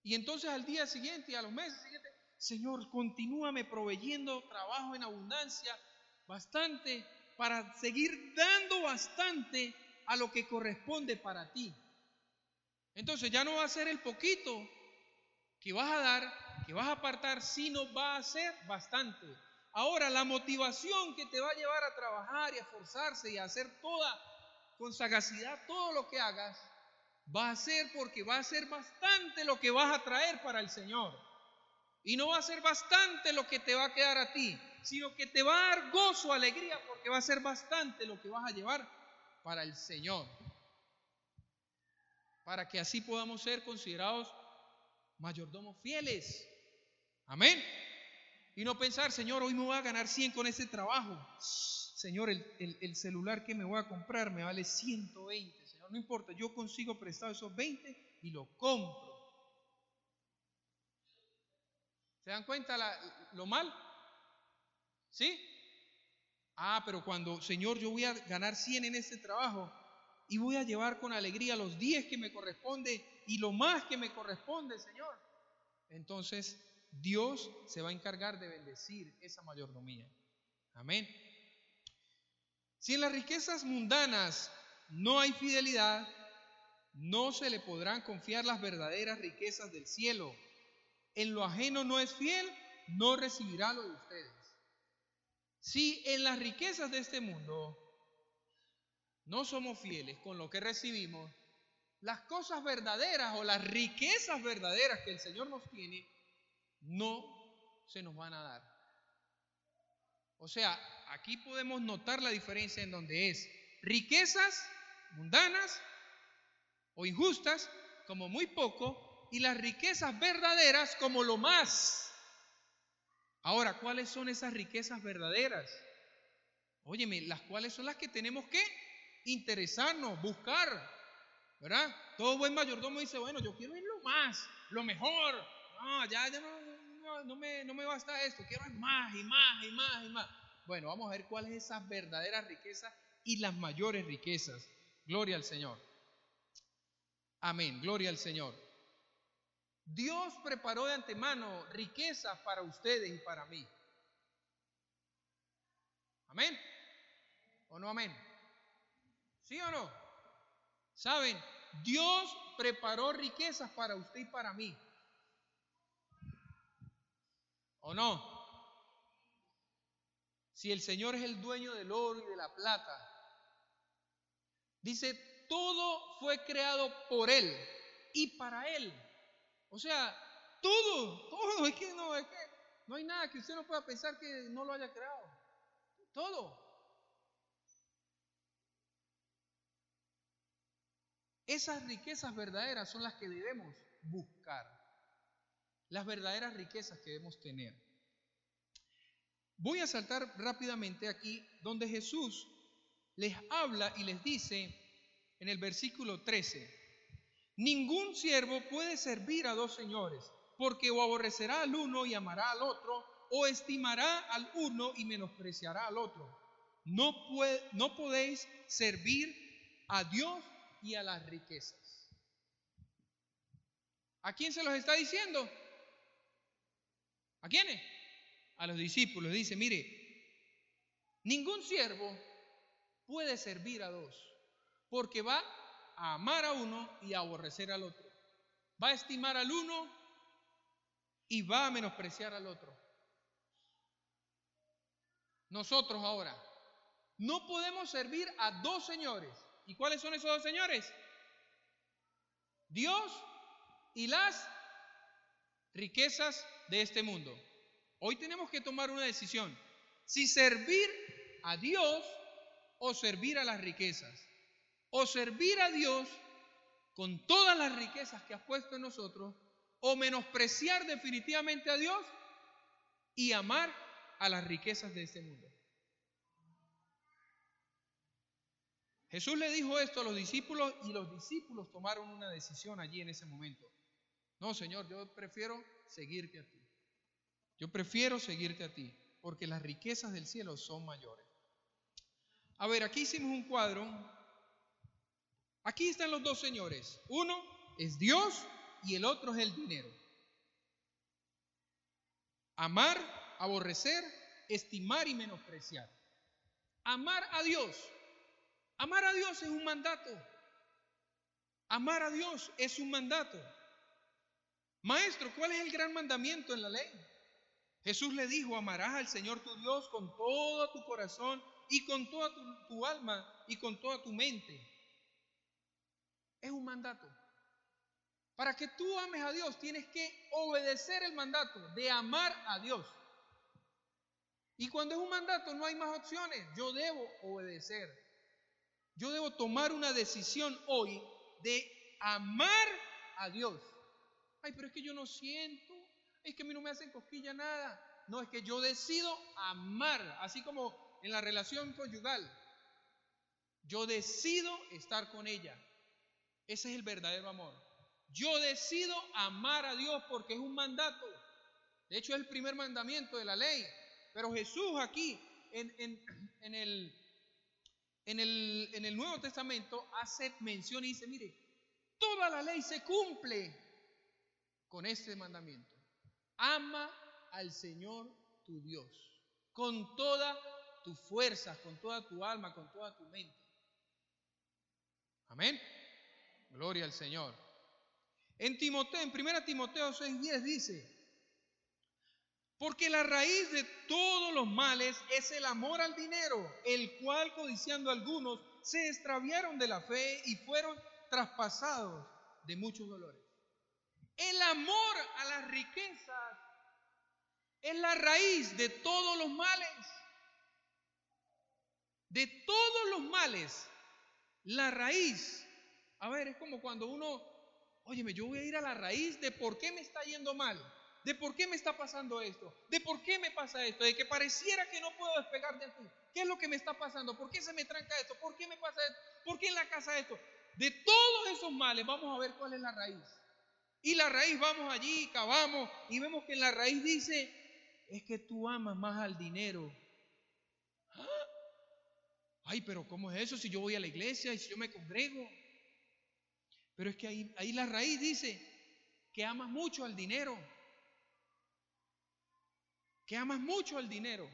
Y entonces al día siguiente y a los meses siguientes, Señor, continúame proveyendo trabajo en abundancia, bastante, para seguir dando bastante a lo que corresponde para ti. Entonces ya no va a ser el poquito que vas a dar, que vas a apartar, sino va a ser bastante. Ahora, la motivación que te va a llevar a trabajar y a esforzarse y a hacer toda, con sagacidad, todo lo que hagas, va a ser porque va a ser bastante lo que vas a traer para el Señor. Y no va a ser bastante lo que te va a quedar a ti, sino que te va a dar gozo, alegría, porque va a ser bastante lo que vas a llevar para el Señor. Para que así podamos ser considerados mayordomos fieles. Amén. Y no pensar, Señor, hoy me voy a ganar 100 con ese trabajo. Señor, el, celular que me voy a comprar me vale 120. No importa, yo consigo prestado esos 20 y lo compro. ¿Se dan cuenta lo mal? ¿Sí? Ah, pero cuando, Señor, yo voy a ganar 100 en este trabajo y voy a llevar con alegría los 10 que me corresponde y lo más que me corresponde, Señor. Entonces, Dios se va a encargar de bendecir esa mayordomía. Amén. Si en las riquezas mundanas no hay fidelidad, no se le podrán confiar las verdaderas riquezas del cielo. En lo ajeno no es fiel, no recibirá lo de ustedes. Si en las riquezas de este mundo no somos fieles con lo que recibimos, las cosas verdaderas o las riquezas verdaderas que el Señor nos tiene, no se nos van a dar. O sea, aquí podemos notar la diferencia en donde es riquezas mundanas o injustas como muy poco y las riquezas verdaderas como lo más. Ahora, ¿cuáles son esas riquezas verdaderas? Óyeme, las cuales son las que tenemos que interesarnos, buscar, ¿verdad? Todo buen mayordomo dice, bueno, yo quiero ir lo más, lo mejor. No, ya, ya no, no, me, no me basta esto, quiero más y más y más y más. Bueno, vamos a ver cuáles esas verdaderas riquezas y las mayores riquezas. Gloria al Señor. Amén, gloria al Señor. Dios preparó de antemano riquezas para ustedes y para mí. Amén. ¿O no amén? ¿Sí o no? ¿Saben? Dios preparó riquezas para usted y para mí. ¿O no? Si el Señor es el dueño del oro y de la plata, dice, todo fue creado por Él y para Él. O sea, todo, todo, es que no, es que no hay nada que usted no pueda pensar que no lo haya creado. Todo. Esas riquezas verdaderas son las que debemos buscar. Las verdaderas riquezas que debemos tener. Voy a saltar rápidamente aquí donde Jesús les habla y les dice en el versículo 13, Ningún siervo puede servir a dos señores, porque o aborrecerá al uno y amará al otro, o estimará al uno y menospreciará al otro. No, no podéis servir a Dios y a las riquezas. ¿A quién se los está diciendo? ¿A quiénes? A los discípulos. Dice, mire, ningún siervo puede servir a dos, porque va a amar a uno y a aborrecer al otro. Va a estimar al uno y va a menospreciar al otro. Nosotros ahora no podemos servir a dos señores. ¿Y cuáles son esos dos señores? Dios y las riquezas de este mundo. Hoy tenemos que tomar una decisión. Si servir a Dios o servir a las riquezas o servir a Dios con todas las riquezas que ha puesto en nosotros, o menospreciar definitivamente a Dios y amar a las riquezas de este mundo. Jesús le dijo esto a los discípulos y los discípulos tomaron una decisión allí en ese momento. No, Señor, yo prefiero seguirte a ti. Yo prefiero seguirte a ti, porque las riquezas del cielo son mayores. A ver, aquí hicimos un cuadro. Aquí están los dos señores. Uno es Dios y el otro es el dinero. Amar, aborrecer, estimar y menospreciar. Amar a Dios Amar a Dios es un mandato. Amar a Dios es un mandato. Maestro, ¿cuál es el gran mandamiento en la ley? Jesús le dijo, amarás al Señor tu Dios con todo tu corazón y con toda tu, alma y con toda tu mente. Es un mandato. Para que tú ames a Dios tienes que obedecer el mandato de amar a Dios. Y cuando es un mandato no hay más opciones. Yo debo obedecer. Yo debo tomar una decisión hoy de amar a Dios. Ay, pero es que yo no siento, es que a mí no me hacen cosquilla nada. No, es que yo decido amar, así como en la relación conyugal. Yo decido estar con ella. Ese es el verdadero amor. Yo decido amar a Dios porque es un mandato. De hecho, es el primer mandamiento de la ley. Pero Jesús aquí, en, en, en el en el, Nuevo Testamento hace mención y dice, mire, toda la ley se cumple con este mandamiento. Ama al Señor tu Dios con toda tu fuerza, con toda tu alma, con toda tu mente. Amén. Gloria al Señor. En Timoteo, en 1 Timoteo 6:10 dice, porque la raíz de todos los males es el amor al dinero, el cual codiciando algunos se extraviaron de la fe y fueron traspasados de muchos dolores. El amor a las riquezas es la raíz de todos los males. De todos los males, la raíz. A ver, es como cuando uno, óyeme, yo voy a ir a la raíz de por qué me está yendo mal de por qué me está pasando esto, de por qué me pasa esto, de que pareciera que no puedo despegar de aquí. ¿Qué es lo que me está pasando? ¿Por qué se me tranca esto? ¿Por qué me pasa esto? ¿Por qué en la casa esto? De todos esos males vamos a ver cuál es la raíz. Y la raíz vamos allí, cavamos y vemos que en la raíz dice, es que tú amas más al dinero. Ay, pero ¿cómo es eso si yo voy a la iglesia y si yo me congrego? Pero es que ahí, ahí la raíz dice que amas mucho al dinero que amas mucho al dinero.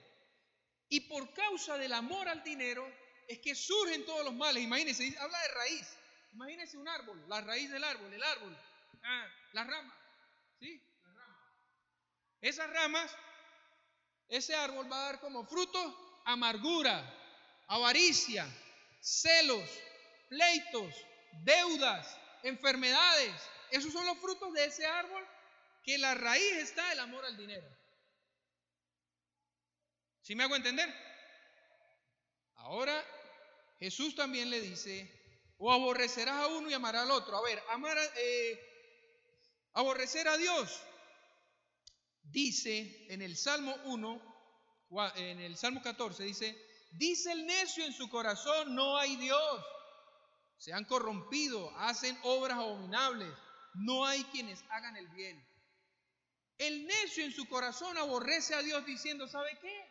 Y por causa del amor al dinero es que surgen todos los males. Imagínense, habla de raíz. Imagínense un árbol, la raíz del árbol, el árbol, ah, las. ¿Sí? Las ramas. Esas ramas, ese árbol va a dar como fruto amargura, avaricia, celos, pleitos, deudas, enfermedades. Esos son los frutos de ese árbol que la raíz está el amor al dinero. ¿Sí me hago entender? Ahora Jesús también le dice, o aborrecerás a uno y amarás al otro. A ver, amar, eh, aborrecer a Dios. Dice en el Salmo 1, en el Salmo 14, dice, dice el necio en su corazón, no hay Dios. Se han corrompido, hacen obras abominables, no hay quienes hagan el bien. El necio en su corazón aborrece a Dios diciendo, ¿sabe qué?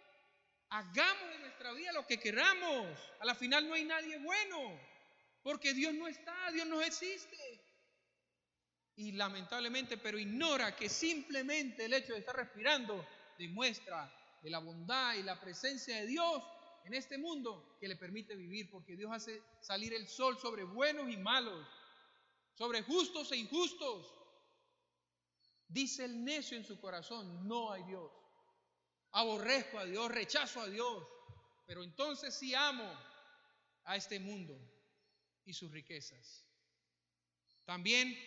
Hagamos en nuestra vida lo que queramos. A la final no hay nadie bueno, porque Dios no está, Dios no existe. Y lamentablemente, pero ignora que simplemente el hecho de estar respirando demuestra de la bondad y la presencia de Dios en este mundo que le permite vivir, porque Dios hace salir el sol sobre buenos y malos, sobre justos e injustos. Dice el necio en su corazón, no hay Dios aborrezco a Dios, rechazo a Dios, pero entonces sí amo a este mundo y sus riquezas. También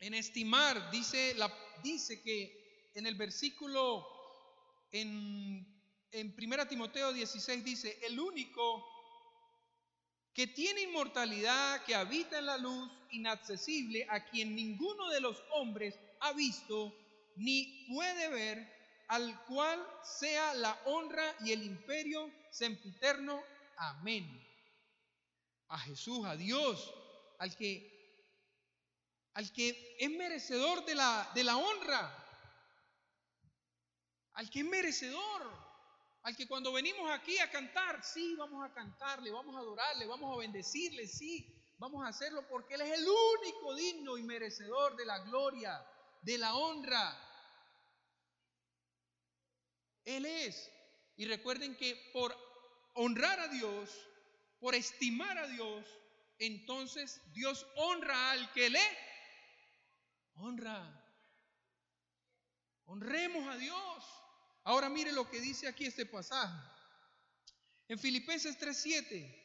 en estimar, dice, la, dice que en el versículo, en, en 1 Timoteo 16 dice, el único que tiene inmortalidad, que habita en la luz, inaccesible, a quien ninguno de los hombres ha visto ni puede ver, al cual sea la honra y el imperio sempiterno. Amén. a Jesús, a Dios, al que al que es merecedor de la, de la honra, al que es merecedor, al que cuando venimos aquí a cantar, sí, vamos a cantarle, vamos a adorarle, vamos a bendecirle, sí, vamos a hacerlo porque Él es el único digno y merecedor de la gloria, de la honra. Él es. Y recuerden que por honrar a Dios, por estimar a Dios, entonces Dios honra al que le honra. Honremos a Dios. Ahora mire lo que dice aquí este pasaje. En Filipenses 3:7.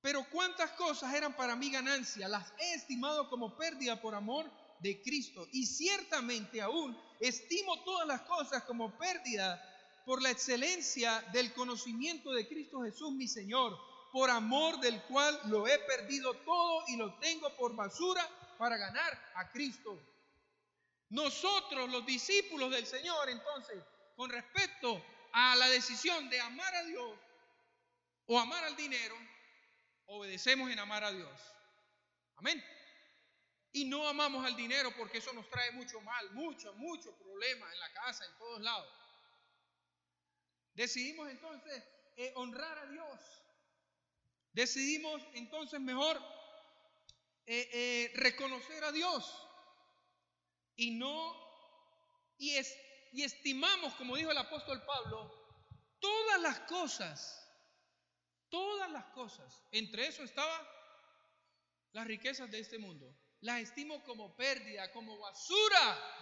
Pero cuántas cosas eran para mí ganancia, las he estimado como pérdida por amor de Cristo. Y ciertamente aún estimo todas las cosas como pérdida por la excelencia del conocimiento de Cristo Jesús mi Señor, por amor del cual lo he perdido todo y lo tengo por basura para ganar a Cristo. Nosotros, los discípulos del Señor, entonces, con respecto a la decisión de amar a Dios o amar al dinero, obedecemos en amar a Dios. Amén. Y no amamos al dinero porque eso nos trae mucho mal, mucho, mucho problema en la casa, en todos lados. Decidimos entonces eh, honrar a Dios. Decidimos entonces mejor eh, eh, reconocer a Dios y no, y, es, y estimamos, como dijo el apóstol Pablo, todas las cosas, todas las cosas, entre eso estaba las riquezas de este mundo, las estimo como pérdida, como basura.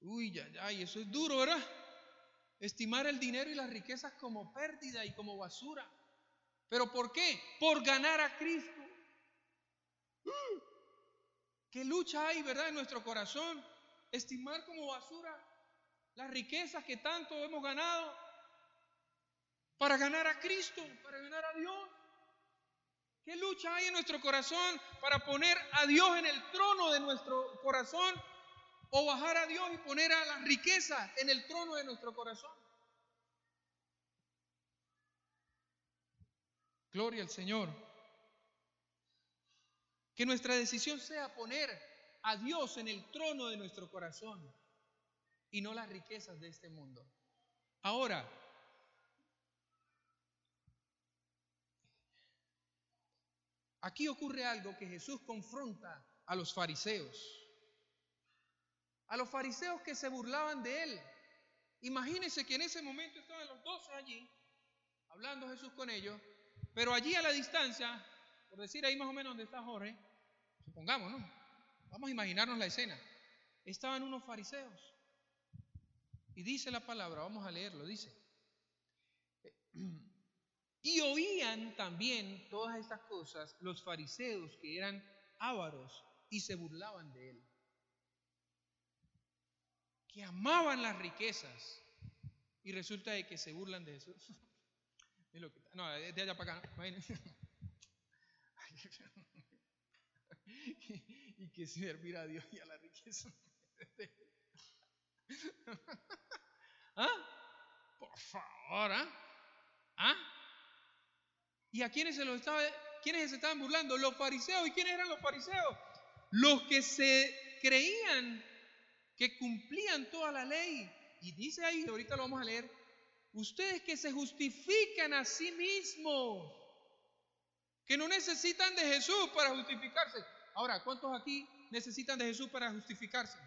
Uy, ya, ya, y eso es duro, ¿verdad? Estimar el dinero y las riquezas como pérdida y como basura. ¿Pero por qué? Por ganar a Cristo. ¿Qué lucha hay, verdad, en nuestro corazón? Estimar como basura las riquezas que tanto hemos ganado para ganar a Cristo, para ganar a Dios. ¿Qué lucha hay en nuestro corazón para poner a Dios en el trono de nuestro corazón o bajar a Dios y poner a la riqueza en el trono de nuestro corazón? Gloria al Señor. Que nuestra decisión sea poner a Dios en el trono de nuestro corazón y no las riquezas de este mundo. Ahora, aquí ocurre algo que Jesús confronta a los fariseos. A los fariseos que se burlaban de él. Imagínense que en ese momento estaban los doce allí, hablando Jesús con ellos, pero allí a la distancia, por decir ahí más o menos donde está Jorge, Supongamos, ¿no? Vamos a imaginarnos la escena. Estaban unos fariseos. Y dice la palabra, vamos a leerlo, dice. Y oían también todas estas cosas los fariseos que eran ávaros y se burlaban de él. Que amaban las riquezas. Y resulta de que se burlan de Jesús. no, de allá para acá. y que servir a Dios y a la riqueza. ¿Ah? Por favor, ¿ah? ¿ah? ¿Y a quiénes se los estaba, quiénes se estaban burlando? Los fariseos. ¿Y quiénes eran los fariseos? Los que se creían que cumplían toda la ley. Y dice ahí, ahorita lo vamos a leer, ustedes que se justifican a sí mismos, que no necesitan de Jesús para justificarse. Ahora, ¿cuántos aquí necesitan de Jesús para justificarse?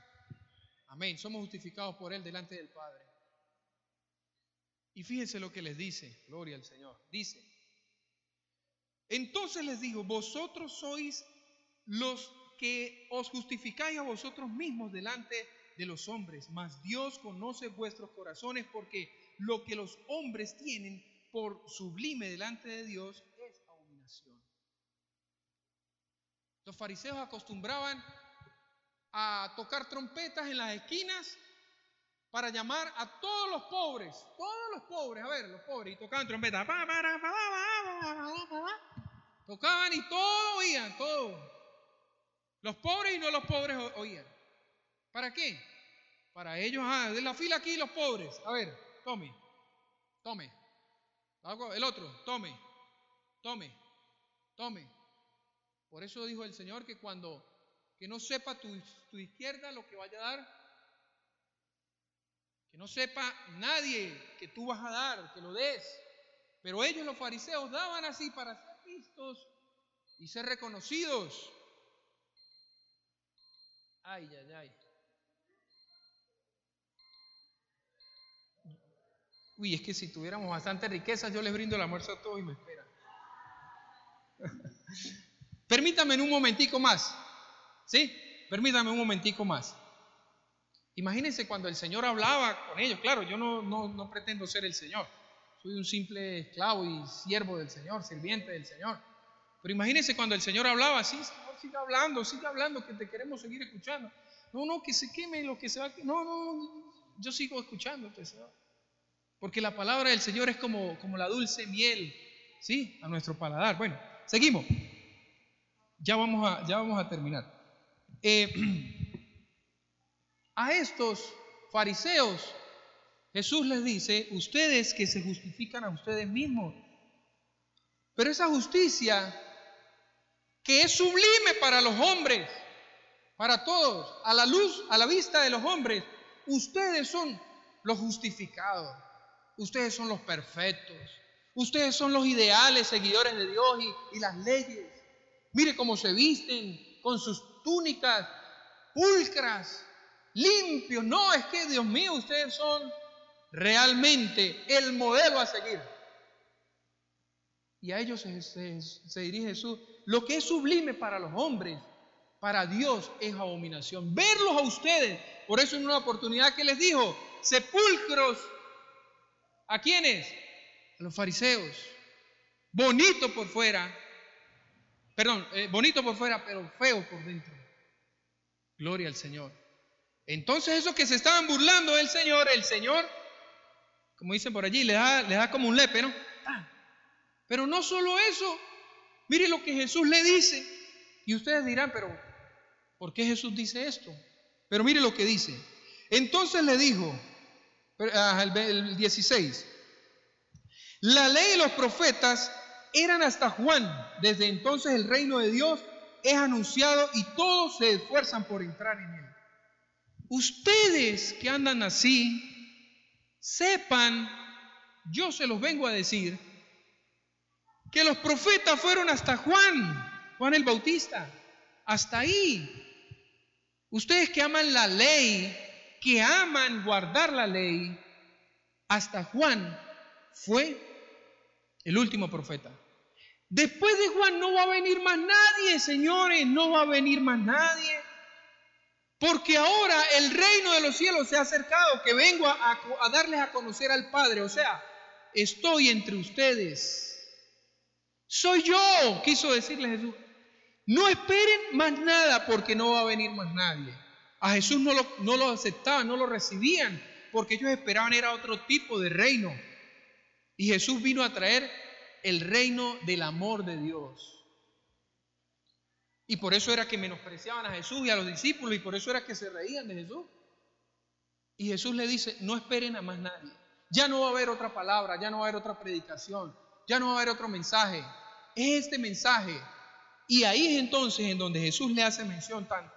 Amén. Somos justificados por Él delante del Padre. Y fíjense lo que les dice, gloria al Señor. Dice, entonces les digo, vosotros sois los que os justificáis a vosotros mismos delante de los hombres, mas Dios conoce vuestros corazones porque lo que los hombres tienen por sublime delante de Dios Los fariseos acostumbraban a tocar trompetas en las esquinas para llamar a todos los pobres, todos los pobres, a ver, los pobres, y tocaban trompetas. Tocaban y todo oían, todo. Los pobres y no los pobres oían. ¿Para qué? Para ellos, ah, de la fila aquí los pobres. A ver, tome, tome. El otro, tome. tome, tome. Por eso dijo el Señor que cuando que no sepa tu, izquierda lo que vaya a dar, que no sepa nadie que tú vas a dar, que lo des. Pero ellos, los fariseos, daban así para ser vistos y ser reconocidos. Ay, ay, ay. Uy, es que si tuviéramos bastante riqueza, yo les brindo el almuerzo a todos y me esperan. Permítame un momentico más. ¿Sí? Permítame un momentico más. Imagínense cuando el Señor hablaba con ellos. Claro, yo no, no, pretendo ser el Señor. Soy un simple esclavo y siervo del Señor, sirviente del Señor. Pero imagínense cuando el Señor hablaba, sí, Señor, siga hablando, siga hablando, que te queremos seguir escuchando. No, no, que se queme lo que se va. No, no, yo sigo escuchándote, Señor. Porque la palabra del Señor es como, como la dulce miel, ¿sí? A nuestro paladar. Bueno, seguimos. Ya vamos a, ya vamos a terminar. Eh, a estos fariseos, Jesús les dice, ustedes que se justifican a ustedes mismos. Pero esa justicia que es sublime para los hombres, para todos, a la luz, a la vista de los hombres, ustedes son los justificados, ustedes son los perfectos, ustedes son los ideales seguidores de Dios y, y las leyes. Mire cómo se visten con sus túnicas pulcras, limpios. No, es que Dios mío, ustedes son realmente el modelo a seguir. Y a ellos se, dirige Jesús. Lo que es sublime para los hombres, para Dios es abominación. Verlos a ustedes, por eso en una oportunidad que les dijo, sepulcros, ¿a quiénes? A los fariseos. Bonito por fuera, perdón, eh, bonito por fuera, pero feo por dentro. Gloria al Señor. Entonces esos que se estaban burlando del Señor, el Señor, como dicen por allí, le da, le da como un lepe, ¿no? Ah. Pero no solo eso, mire lo que Jesús le dice. Y ustedes dirán, pero ¿por qué Jesús dice esto? Pero mire lo que dice. Entonces le dijo, ah, el 16, la ley y los profetas eran hasta Juan. Desde entonces el reino de Dios es anunciado y todos se esfuerzan por entrar en él. Ustedes que andan así, sepan, yo se los vengo a decir, que los profetas fueron hasta Juan, Juan el Bautista, hasta ahí. Ustedes que aman la ley, que aman guardar la ley, hasta Juan fue el último profeta. Después de Juan no va a venir más nadie, señores, no va a venir más nadie. Porque ahora el reino de los cielos se ha acercado, que vengo a, darles a conocer al Padre. O sea, estoy entre ustedes. Soy yo, quiso decirle Jesús. No esperen más nada porque no va a venir más nadie. A Jesús no lo, no lo aceptaban, no lo recibían, porque ellos esperaban era otro tipo de reino. Y Jesús vino a traer el reino del amor de Dios. Y por eso era que menospreciaban a Jesús y a los discípulos y por eso era que se reían de Jesús. Y Jesús le dice, no esperen a más nadie. Ya no va a haber otra palabra, ya no va a haber otra predicación, ya no va a haber otro mensaje. Es este mensaje. Y ahí es entonces en donde Jesús le hace mención tan,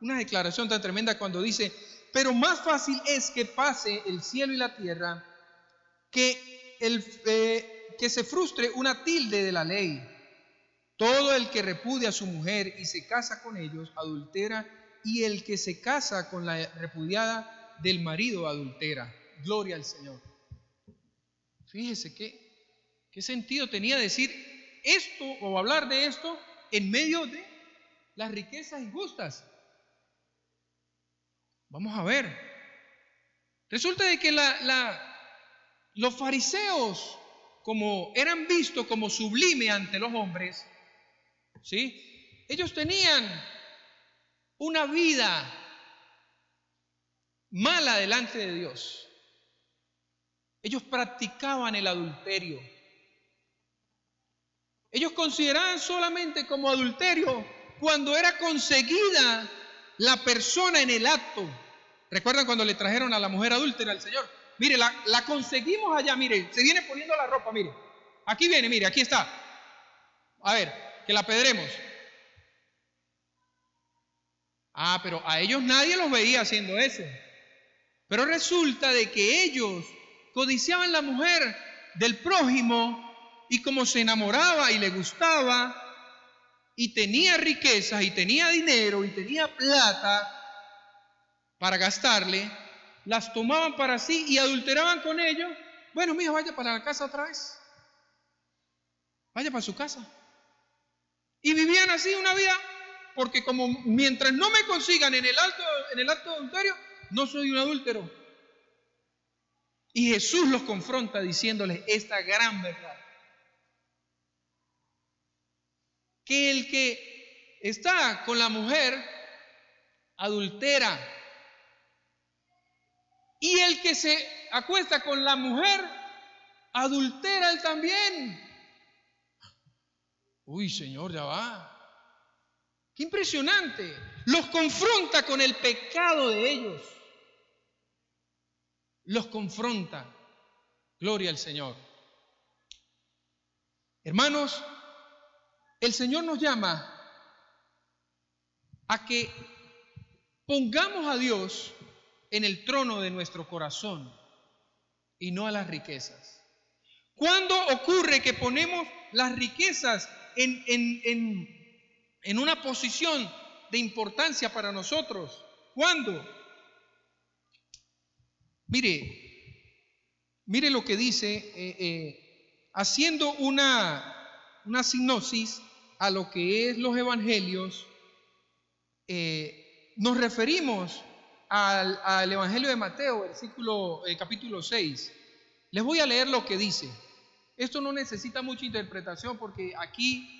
una declaración tan tremenda cuando dice, pero más fácil es que pase el cielo y la tierra que, el, eh, que se frustre una tilde de la ley. Todo el que repudia a su mujer y se casa con ellos adultera, y el que se casa con la repudiada del marido adultera. Gloria al Señor. Fíjese qué, qué sentido tenía decir esto o hablar de esto en medio de las riquezas injustas. Vamos a ver. Resulta de que los fariseos, como eran vistos como sublime ante los hombres, ¿Sí? Ellos tenían una vida mala delante de Dios. Ellos practicaban el adulterio. Ellos consideraban solamente como adulterio cuando era conseguida la persona en el acto. ¿Recuerdan cuando le trajeron a la mujer adúltera al Señor? Mire, la, conseguimos allá, mire, se viene poniendo la ropa, mire. Aquí viene, mire, aquí está. A ver, que la pedremos. Ah, pero a ellos nadie los veía haciendo eso. Pero resulta de que ellos codiciaban la mujer del prójimo y como se enamoraba y le gustaba y tenía riquezas y tenía dinero y tenía plata para gastarle, las tomaban para sí y adulteraban con ellos. Bueno, mijo, vaya para la casa otra vez. Vaya para su casa. Y vivían así una vida, porque como mientras no me consigan en el, alto, en el acto adulterio, no soy un adúltero. Y Jesús los confronta diciéndoles esta gran verdad. Que el que está con la mujer adultera. Y el que se acuesta con la mujer adultera él también. Uy, Señor, ya va. Qué impresionante. Los confronta con el pecado de ellos. Los confronta. Gloria al Señor. Hermanos, el Señor nos llama a que pongamos a Dios en el trono de nuestro corazón y no a las riquezas. ¿Cuándo ocurre que ponemos las riquezas en, una posición de importancia para nosotros. ¿Cuándo? Mire, mire lo que dice, eh, eh, haciendo una, una sinopsis a lo que es los evangelios, eh, nos referimos al, Evangelio de Mateo, versículo, capítulo 6. Les voy a leer lo que dice. Esto no necesita mucha interpretación porque aquí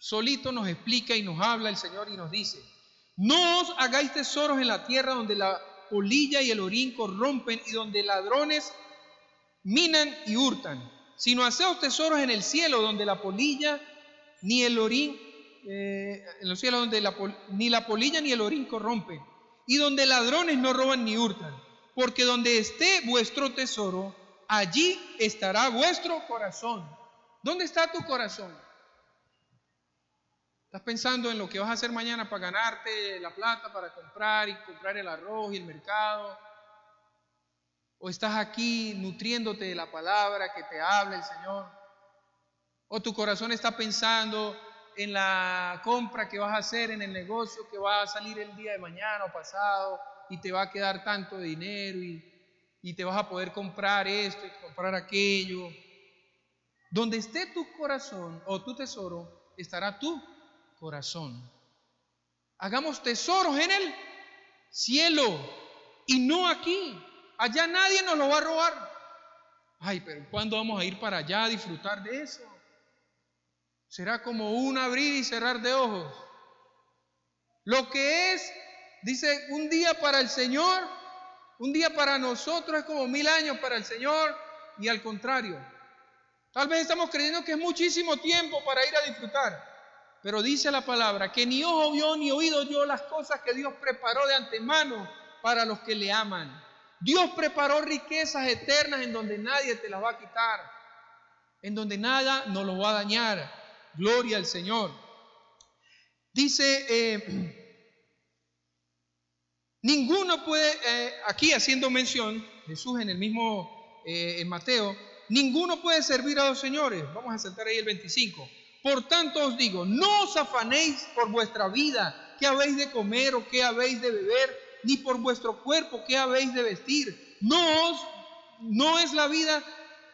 solito nos explica y nos habla el Señor y nos dice, no os hagáis tesoros en la tierra donde la polilla y el orín corrompen y donde ladrones minan y hurtan, sino haceos tesoros en el cielo donde la polilla ni el orín, eh, en los donde ni la polilla ni el orín corrompen y donde ladrones no roban ni hurtan, porque donde esté vuestro tesoro, allí estará vuestro corazón. ¿Dónde está tu corazón? ¿Estás pensando en lo que vas a hacer mañana para ganarte la plata, para comprar y comprar el arroz y el mercado? ¿O estás aquí nutriéndote de la palabra que te habla el Señor? ¿O tu corazón está pensando en la compra que vas a hacer en el negocio que va a salir el día de mañana o pasado y te va a quedar tanto dinero y y te vas a poder comprar esto y comprar aquello. Donde esté tu corazón o tu tesoro, estará tu corazón. Hagamos tesoros en el cielo y no aquí. Allá nadie nos lo va a robar. Ay, pero ¿cuándo vamos a ir para allá a disfrutar de eso? Será como un abrir y cerrar de ojos. Lo que es, dice, un día para el Señor un día para nosotros es como mil años para el Señor y al contrario. Tal vez estamos creyendo que es muchísimo tiempo para ir a disfrutar. Pero dice la palabra que ni ojo vio ni oído yo las cosas que Dios preparó de antemano para los que le aman. Dios preparó riquezas eternas en donde nadie te las va a quitar, en donde nada nos lo va a dañar. Gloria al Señor. Dice eh, Ninguno puede, eh, aquí haciendo mención, Jesús en el mismo eh, en Mateo, ninguno puede servir a dos señores. Vamos a sentar ahí el 25. Por tanto os digo, no os afanéis por vuestra vida, qué habéis de comer o qué habéis de beber, ni por vuestro cuerpo, qué habéis de vestir. No, os, no es la vida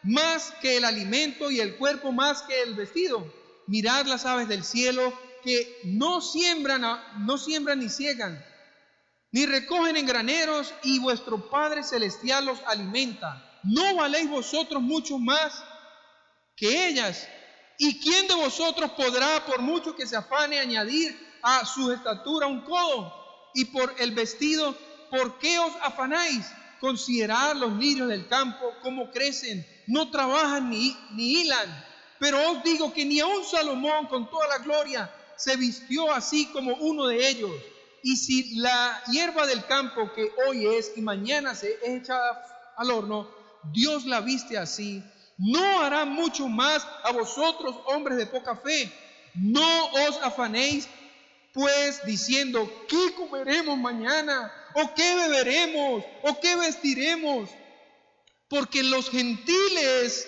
más que el alimento y el cuerpo más que el vestido. Mirad las aves del cielo que no siembran, no siembran ni ciegan ni recogen en graneros, y vuestro Padre Celestial los alimenta. ¿No valéis vosotros mucho más que ellas? ¿Y quién de vosotros podrá, por mucho que se afane, añadir a su estatura un codo? Y por el vestido, ¿por qué os afanáis? Considerad los lirios del campo, cómo crecen, no trabajan ni, ni hilan. Pero os digo que ni aun Salomón, con toda la gloria, se vistió así como uno de ellos. Y si la hierba del campo que hoy es y mañana se es echada al horno, Dios la viste así, ¿no hará mucho más a vosotros, hombres de poca fe? no os afanéis pues diciendo, ¿qué comeremos mañana? ¿O qué beberemos? ¿O qué vestiremos? Porque los gentiles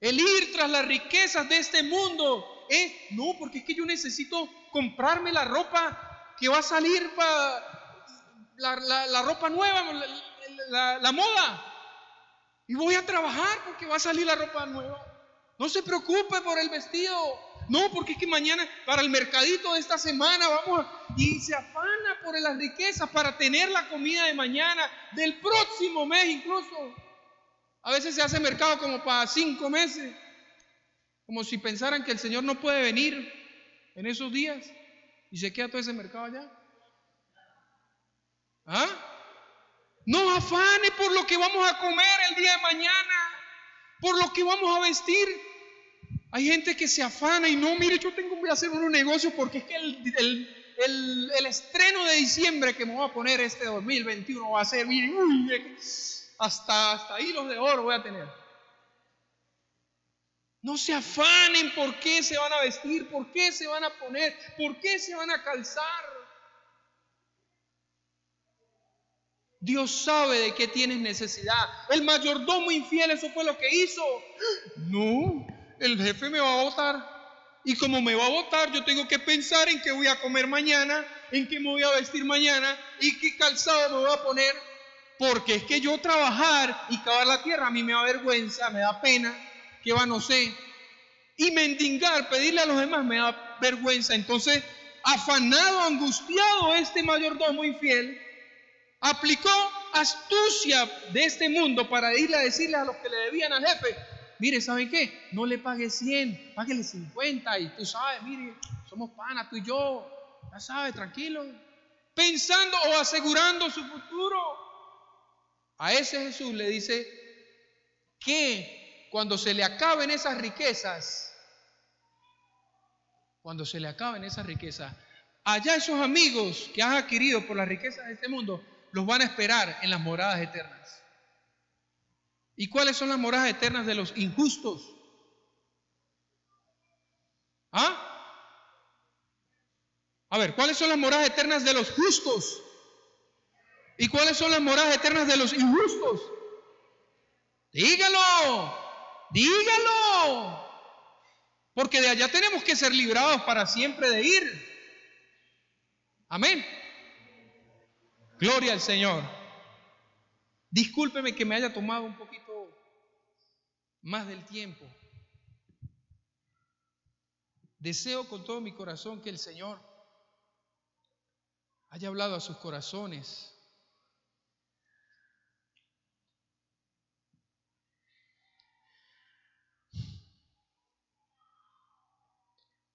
El ir tras las riquezas de este mundo es, no, porque es que yo necesito comprarme la ropa que va a salir para la, ropa nueva, la, moda. Y voy a trabajar porque va a salir la ropa nueva. No se preocupe por el vestido no, porque es que mañana para el mercadito de esta semana vamos y se afana por las riquezas para tener la comida de mañana, del próximo mes incluso. A veces se hace mercado como para cinco meses, como si pensaran que el Señor no puede venir en esos días y se queda todo ese mercado allá. ¿Ah? No afane por lo que vamos a comer el día de mañana, por lo que vamos a vestir. Hay gente que se afana y no, mire, yo tengo que hacer un negocio porque es que el, estreno de diciembre que me voy a poner este 2021 va a ser, mire, hasta, hasta hilos de oro voy a tener. No se afanen por qué se van a vestir, por qué se van a poner, por qué se van a calzar. Dios sabe de qué tienes necesidad. El mayordomo infiel, eso fue lo que hizo. No, el jefe me va a votar. Y como me va a votar, yo tengo que pensar en qué voy a comer mañana, en qué me voy a vestir mañana y qué calzado me voy a poner. Porque es que yo trabajar y cavar la tierra a mí me da vergüenza, me da pena, que va, no sé. Y mendigar, pedirle a los demás me da vergüenza. Entonces, afanado, angustiado este mayordomo infiel, aplicó astucia de este mundo para irle a decirle a los que le debían al jefe, mire, ¿saben qué? No le pague 100, páguele 50 y tú sabes, mire, somos panas, tú y yo, ya sabes, tranquilo. Pensando o asegurando su futuro. A ese Jesús le dice que cuando se le acaben esas riquezas, cuando se le acaben esas riquezas, allá esos amigos que has adquirido por las riquezas de este mundo, los van a esperar en las moradas eternas. ¿Y cuáles son las moradas eternas de los injustos? ¿Ah? A ver, ¿cuáles son las moradas eternas de los justos? ¿Y cuáles son las moradas eternas de los injustos? Dígalo, dígalo. Porque de allá tenemos que ser librados para siempre de ir. Amén. Gloria al Señor. Discúlpeme que me haya tomado un poquito más del tiempo. Deseo con todo mi corazón que el Señor haya hablado a sus corazones.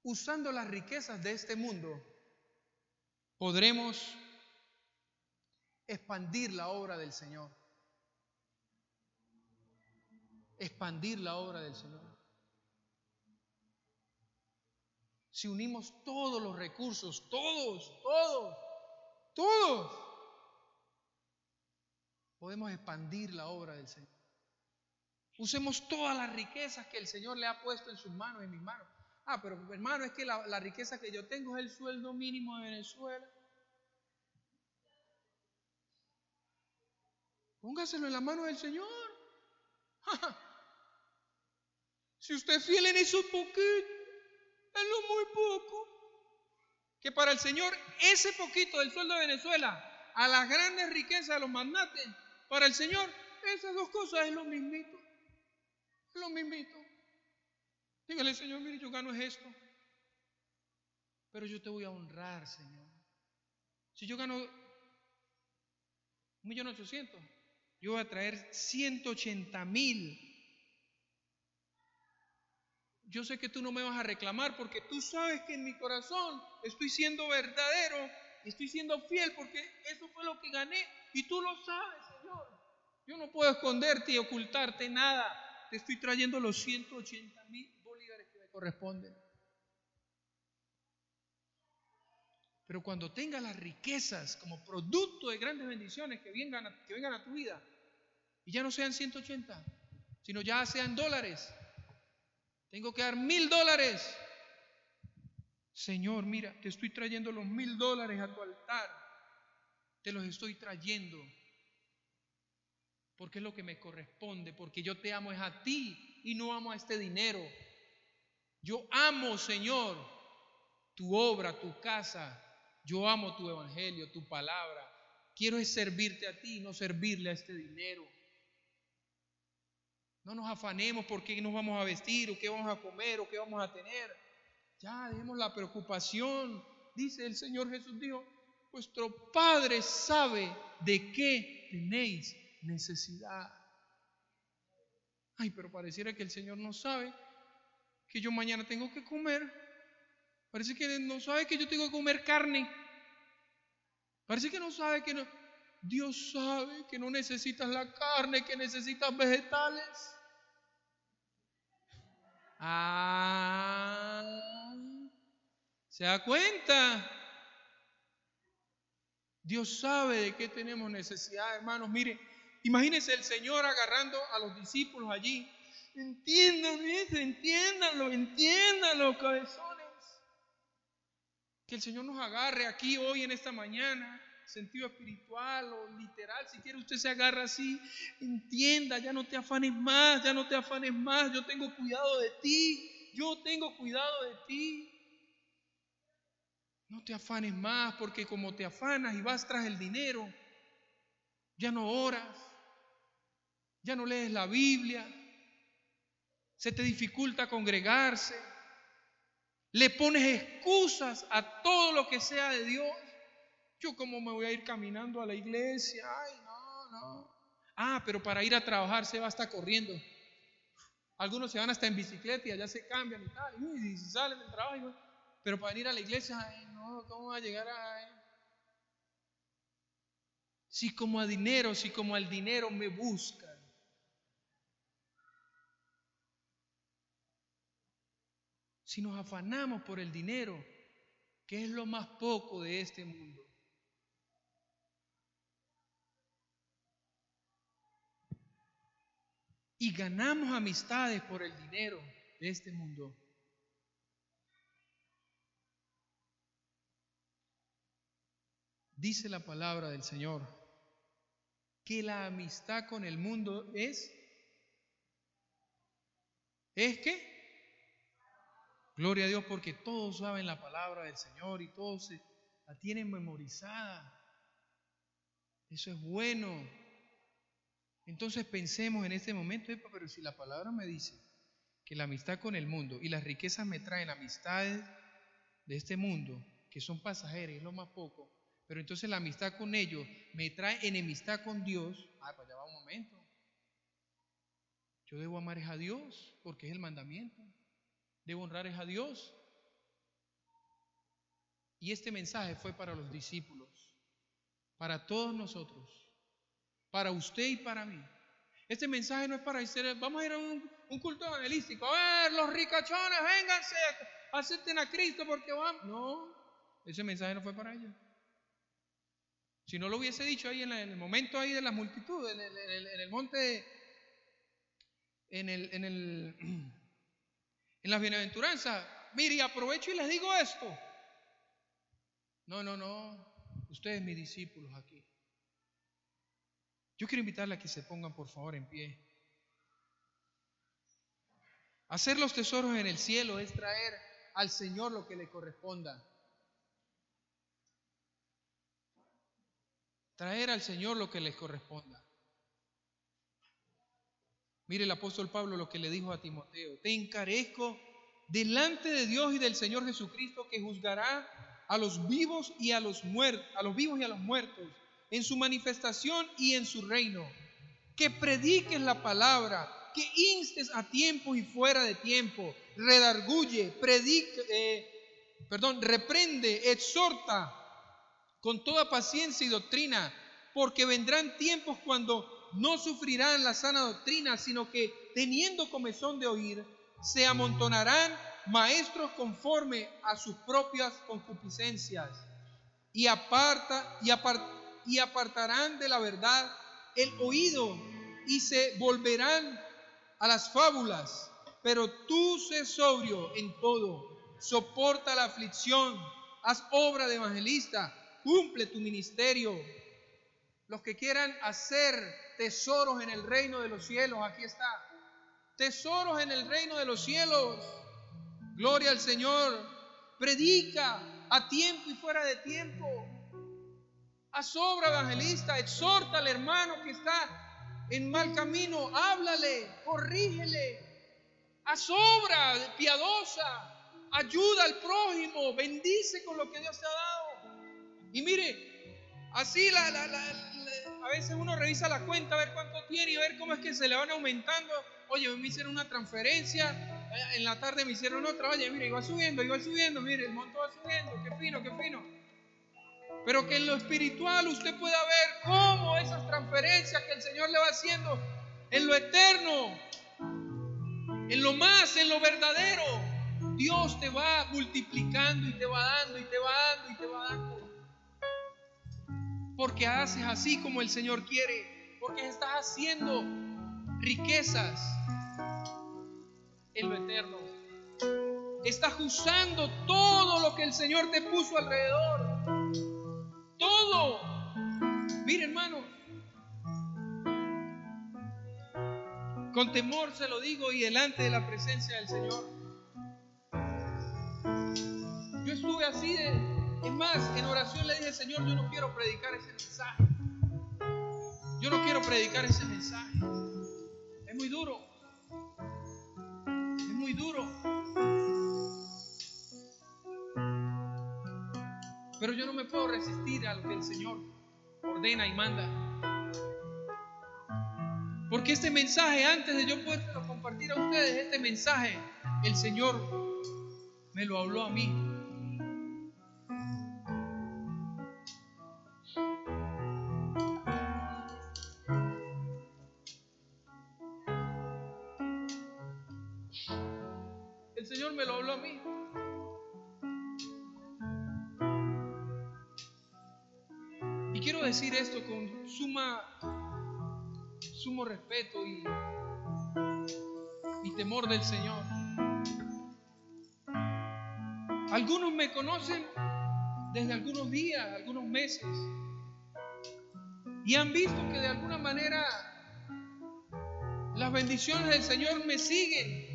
Usando las riquezas de este mundo, podremos expandir la obra del Señor expandir la obra del Señor. Si unimos todos los recursos, todos, todos, todos, podemos expandir la obra del Señor. Usemos todas las riquezas que el Señor le ha puesto en sus manos, en mis manos. Ah, pero hermano, es que la, la riqueza que yo tengo es el sueldo mínimo de Venezuela. Póngaselo en la mano del Señor. Si usted es fiel en eso poquito, en lo muy poco, que para el Señor ese poquito del sueldo de Venezuela, a las grandes riquezas de los magnates, para el Señor esas dos cosas es lo mismito. Es lo mismito. Dígale, Señor, mire, yo gano es esto. Pero yo te voy a honrar, Señor. Si yo gano un millón ochocientos, yo voy a traer ciento ochenta mil yo sé que tú no me vas a reclamar porque tú sabes que en mi corazón estoy siendo verdadero, estoy siendo fiel porque eso fue lo que gané y tú lo sabes, Señor. Yo no puedo esconderte y ocultarte nada. Te estoy trayendo los 180 mil corresponden. Pero cuando tengas las riquezas como producto de grandes bendiciones que vengan, a, que vengan a tu vida, y ya no sean 180, sino ya sean dólares, tengo que dar mil dólares. Señor, mira, te estoy trayendo los mil dólares a tu altar. Te los estoy trayendo. Porque es lo que me corresponde. Porque yo te amo es a ti y no amo a este dinero. Yo amo, Señor, tu obra, tu casa, yo amo tu evangelio, tu palabra. Quiero es servirte a ti, no servirle a este dinero. No nos afanemos por qué nos vamos a vestir o qué vamos a comer o qué vamos a tener. Ya dejemos la preocupación. Dice el Señor Jesús dijo, vuestro Padre sabe de qué tenéis necesidad. Ay, pero pareciera que el Señor no sabe que yo mañana tengo que comer. Parece que no sabe que yo tengo que comer carne. Parece que no sabe que no. Dios sabe que no necesitas la carne, que necesitas vegetales. Ah, ¿se da cuenta? Dios sabe de qué tenemos necesidad, hermanos. Mire, imagínense el Señor agarrando a los discípulos allí. Entiendan eso, entiéndanlo, entiéndanlo, cabezones. Que el Señor nos agarre aquí hoy en esta mañana, sentido espiritual o literal, si quiere usted se agarra así, entienda, ya no te afanes más, ya no te afanes más, yo tengo cuidado de ti, yo tengo cuidado de ti. No te afanes más, porque como te afanas y vas tras el dinero, ya no oras, ya no lees la Biblia, se te dificulta congregarse, le pones excusas a todo lo que sea de Dios. Yo cómo me voy a ir caminando a la iglesia, ay, no, no. Ah, pero para ir a trabajar se va hasta corriendo. Algunos se van hasta en bicicleta y allá se cambian y tal, y salen del trabajo. Pero para ir a la iglesia, ay, no, ¿cómo va a llegar a...? Si como a dinero, si como al dinero me buscan. Si nos afanamos por el dinero, que es lo más poco de este mundo. Y ganamos amistades por el dinero de este mundo. Dice la palabra del Señor que la amistad con el mundo es es que Gloria a Dios porque todos saben la palabra del Señor y todos la tienen memorizada. Eso es bueno. Entonces pensemos en este momento, pero si la palabra me dice que la amistad con el mundo y las riquezas me traen amistades de este mundo, que son pasajeras, es lo más poco, pero entonces la amistad con ellos me trae enemistad con Dios, ah, pues ya va un momento. Yo debo amar a Dios porque es el mandamiento. Debo honrar a Dios. Y este mensaje fue para los discípulos, para todos nosotros, para usted y para mí. Este mensaje no es para decir, vamos a ir a un, culto evangelístico, a ver, los ricachones, vénganse, acepten a Cristo porque van. No, ese mensaje no fue para ellos. Si no lo hubiese dicho ahí en, el momento ahí de la multitud, en el, monte, en el en las bienaventuranzas, mire, aprovecho y les digo esto. No, no, no, ustedes mis discípulos aquí. Yo quiero invitarles a que se pongan por favor en pie. Hacer los tesoros en el cielo es traer al Señor lo que le corresponda. Traer al Señor lo que le corresponda. Mire el apóstol Pablo lo que le dijo a Timoteo, te encarezco delante de Dios y del Señor Jesucristo que juzgará a los vivos y a los muertos, a los vivos y a los muertos en su manifestación y en su reino. Que prediques la palabra, que instes a tiempo y fuera de tiempo, redarguye, predica, eh, perdón, reprende, exhorta con toda paciencia y doctrina, porque vendrán tiempos cuando no sufrirán la sana doctrina, sino que teniendo comezón de oír, se amontonarán maestros conforme a sus propias concupiscencias y, aparta, y, y apartarán de la verdad el oído y se volverán a las fábulas. Pero tú sé sobrio en todo, soporta la aflicción, haz obra de evangelista, cumple tu ministerio. Los que quieran hacer tesoros en el reino de los cielos, aquí está. Tesoros en el reino de los cielos. Gloria al Señor. Predica a tiempo y fuera de tiempo. Haz evangelista, exhorta al hermano que está en mal camino, háblale, corrígele, haz piadosa, ayuda al prójimo, bendice con lo que Dios te ha dado. Y mire, así la, a veces uno revisa la cuenta, a ver cuánto tiene y ver cómo es que se le van aumentando. Oye, me hicieron una transferencia, en la tarde me hicieron otra, oye, mire, iba subiendo, iba subiendo, mire, el monto va subiendo, qué fino, qué fino pero que en lo espiritual usted pueda ver cómo esas transferencias que el Señor le va haciendo en lo eterno, en lo más, en lo verdadero, Dios te va multiplicando y te va dando y te va dando y te va dando. Porque haces así como el Señor quiere, porque estás haciendo riquezas en lo eterno. Estás usando todo lo que el Señor te puso alrededor todo. Mire, hermano, con temor se lo digo y delante de la presencia del Señor. Yo estuve así de, es más, en oración le dije, Señor, yo no quiero predicar ese mensaje. Yo no quiero predicar ese mensaje. Es muy duro. Es muy duro. Pero yo no me puedo resistir a lo que el Señor ordena y manda. Porque este mensaje, antes de yo poder compartir a ustedes, este mensaje, el Señor me lo habló a mí. Respeto y, y temor del Señor. Algunos me conocen desde algunos días, algunos meses, y han visto que de alguna manera las bendiciones del Señor me siguen.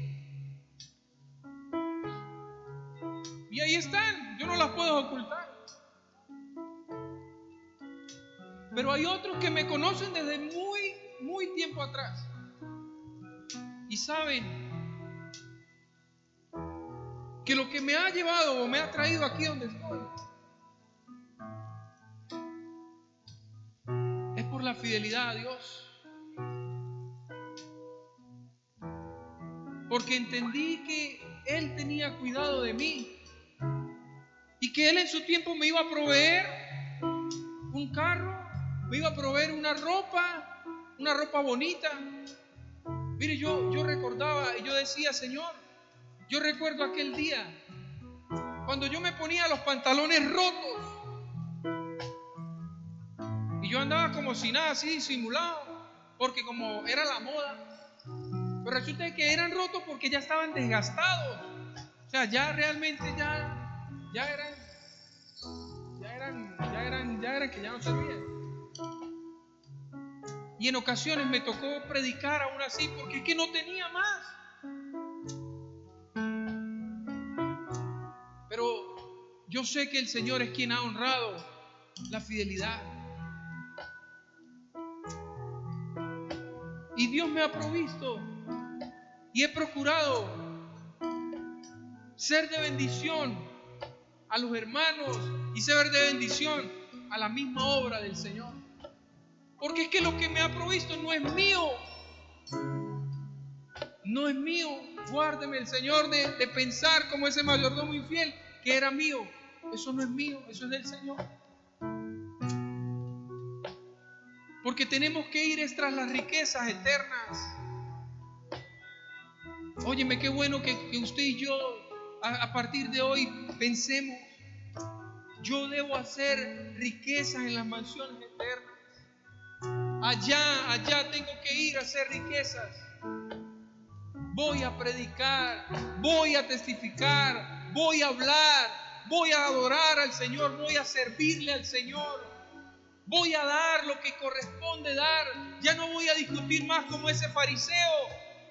Y ahí están, yo no las puedo ocultar. Pero hay otros que me conocen desde muy, muy tiempo atrás. Y saben que lo que me ha llevado o me ha traído aquí donde estoy es por la fidelidad a Dios. Porque entendí que Él tenía cuidado de mí y que Él en su tiempo me iba a proveer un carro, me iba a proveer una ropa, una ropa bonita. Mire, yo, yo recordaba y yo decía, Señor, yo recuerdo aquel día cuando yo me ponía los pantalones rotos y yo andaba como si nada, así simulado, porque como era la moda. Pero resulta que eran rotos porque ya estaban desgastados. O sea, ya realmente ya, ya eran, ya eran, ya eran, ya eran que ya no servían. Y en ocasiones me tocó predicar aún así porque es que no tenía más. Pero yo sé que el Señor es quien ha honrado la fidelidad. Y Dios me ha provisto y he procurado ser de bendición a los hermanos y ser de bendición a la misma obra del Señor. Porque es que lo que me ha provisto no es mío. no es mío. Guárdeme el Señor de, de pensar como ese mayordomo infiel que era mío. Eso no es mío, eso es del Señor. Porque tenemos que ir tras las riquezas eternas. Óyeme, qué bueno que, usted y yo a, partir de hoy pensemos, yo debo hacer riquezas en las mansiones eternas. Allá, allá tengo que ir a hacer riquezas. Voy a predicar, voy a testificar, voy a hablar, voy a adorar al Señor, voy a servirle al Señor. Voy a dar lo que corresponde dar. Ya no voy a discutir más como ese fariseo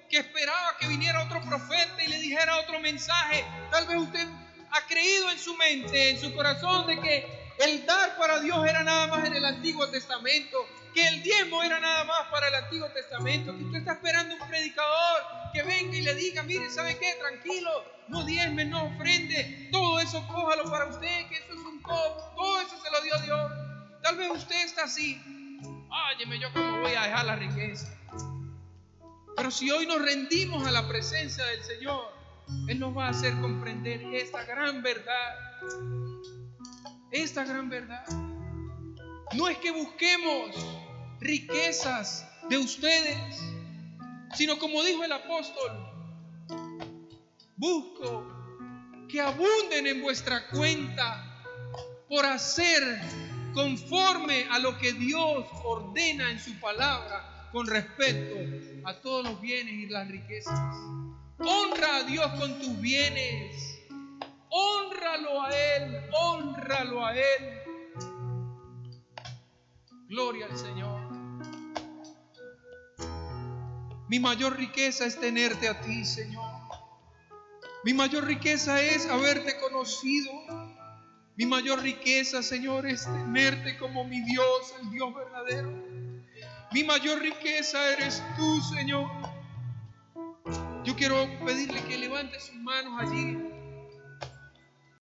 que esperaba que viniera otro profeta y le dijera otro mensaje. Tal vez usted ha creído en su mente, en su corazón, de que el dar para Dios era nada más en el Antiguo Testamento, que el diezmo era nada más para el Antiguo Testamento, que usted está esperando un predicador que venga y le diga, mire, ¿sabe qué? Tranquilo, no diezme, no ofrende, todo eso cójalo para usted, que eso es un todo, todo eso se lo dio Dios. Tal vez usted está así. Óyeme, yo cómo voy a dejar la riqueza. Pero si hoy nos rendimos a la presencia del Señor, Él nos va a hacer comprender esta gran verdad. Esta gran verdad. No es que busquemos riquezas de ustedes, sino como dijo el apóstol, busco que abunden en vuestra cuenta por hacer conforme a lo que Dios ordena en su palabra con respecto a todos los bienes y las riquezas. Honra a Dios con tus bienes. Honralo a Él, honralo a Él. Gloria al Señor. Mi mayor riqueza es tenerte a ti, Señor. Mi mayor riqueza es haberte conocido mi mayor riqueza, Señor, es tenerte como mi Dios, el Dios verdadero. Mi mayor riqueza eres tú, Señor. Yo quiero pedirle que levante sus manos allí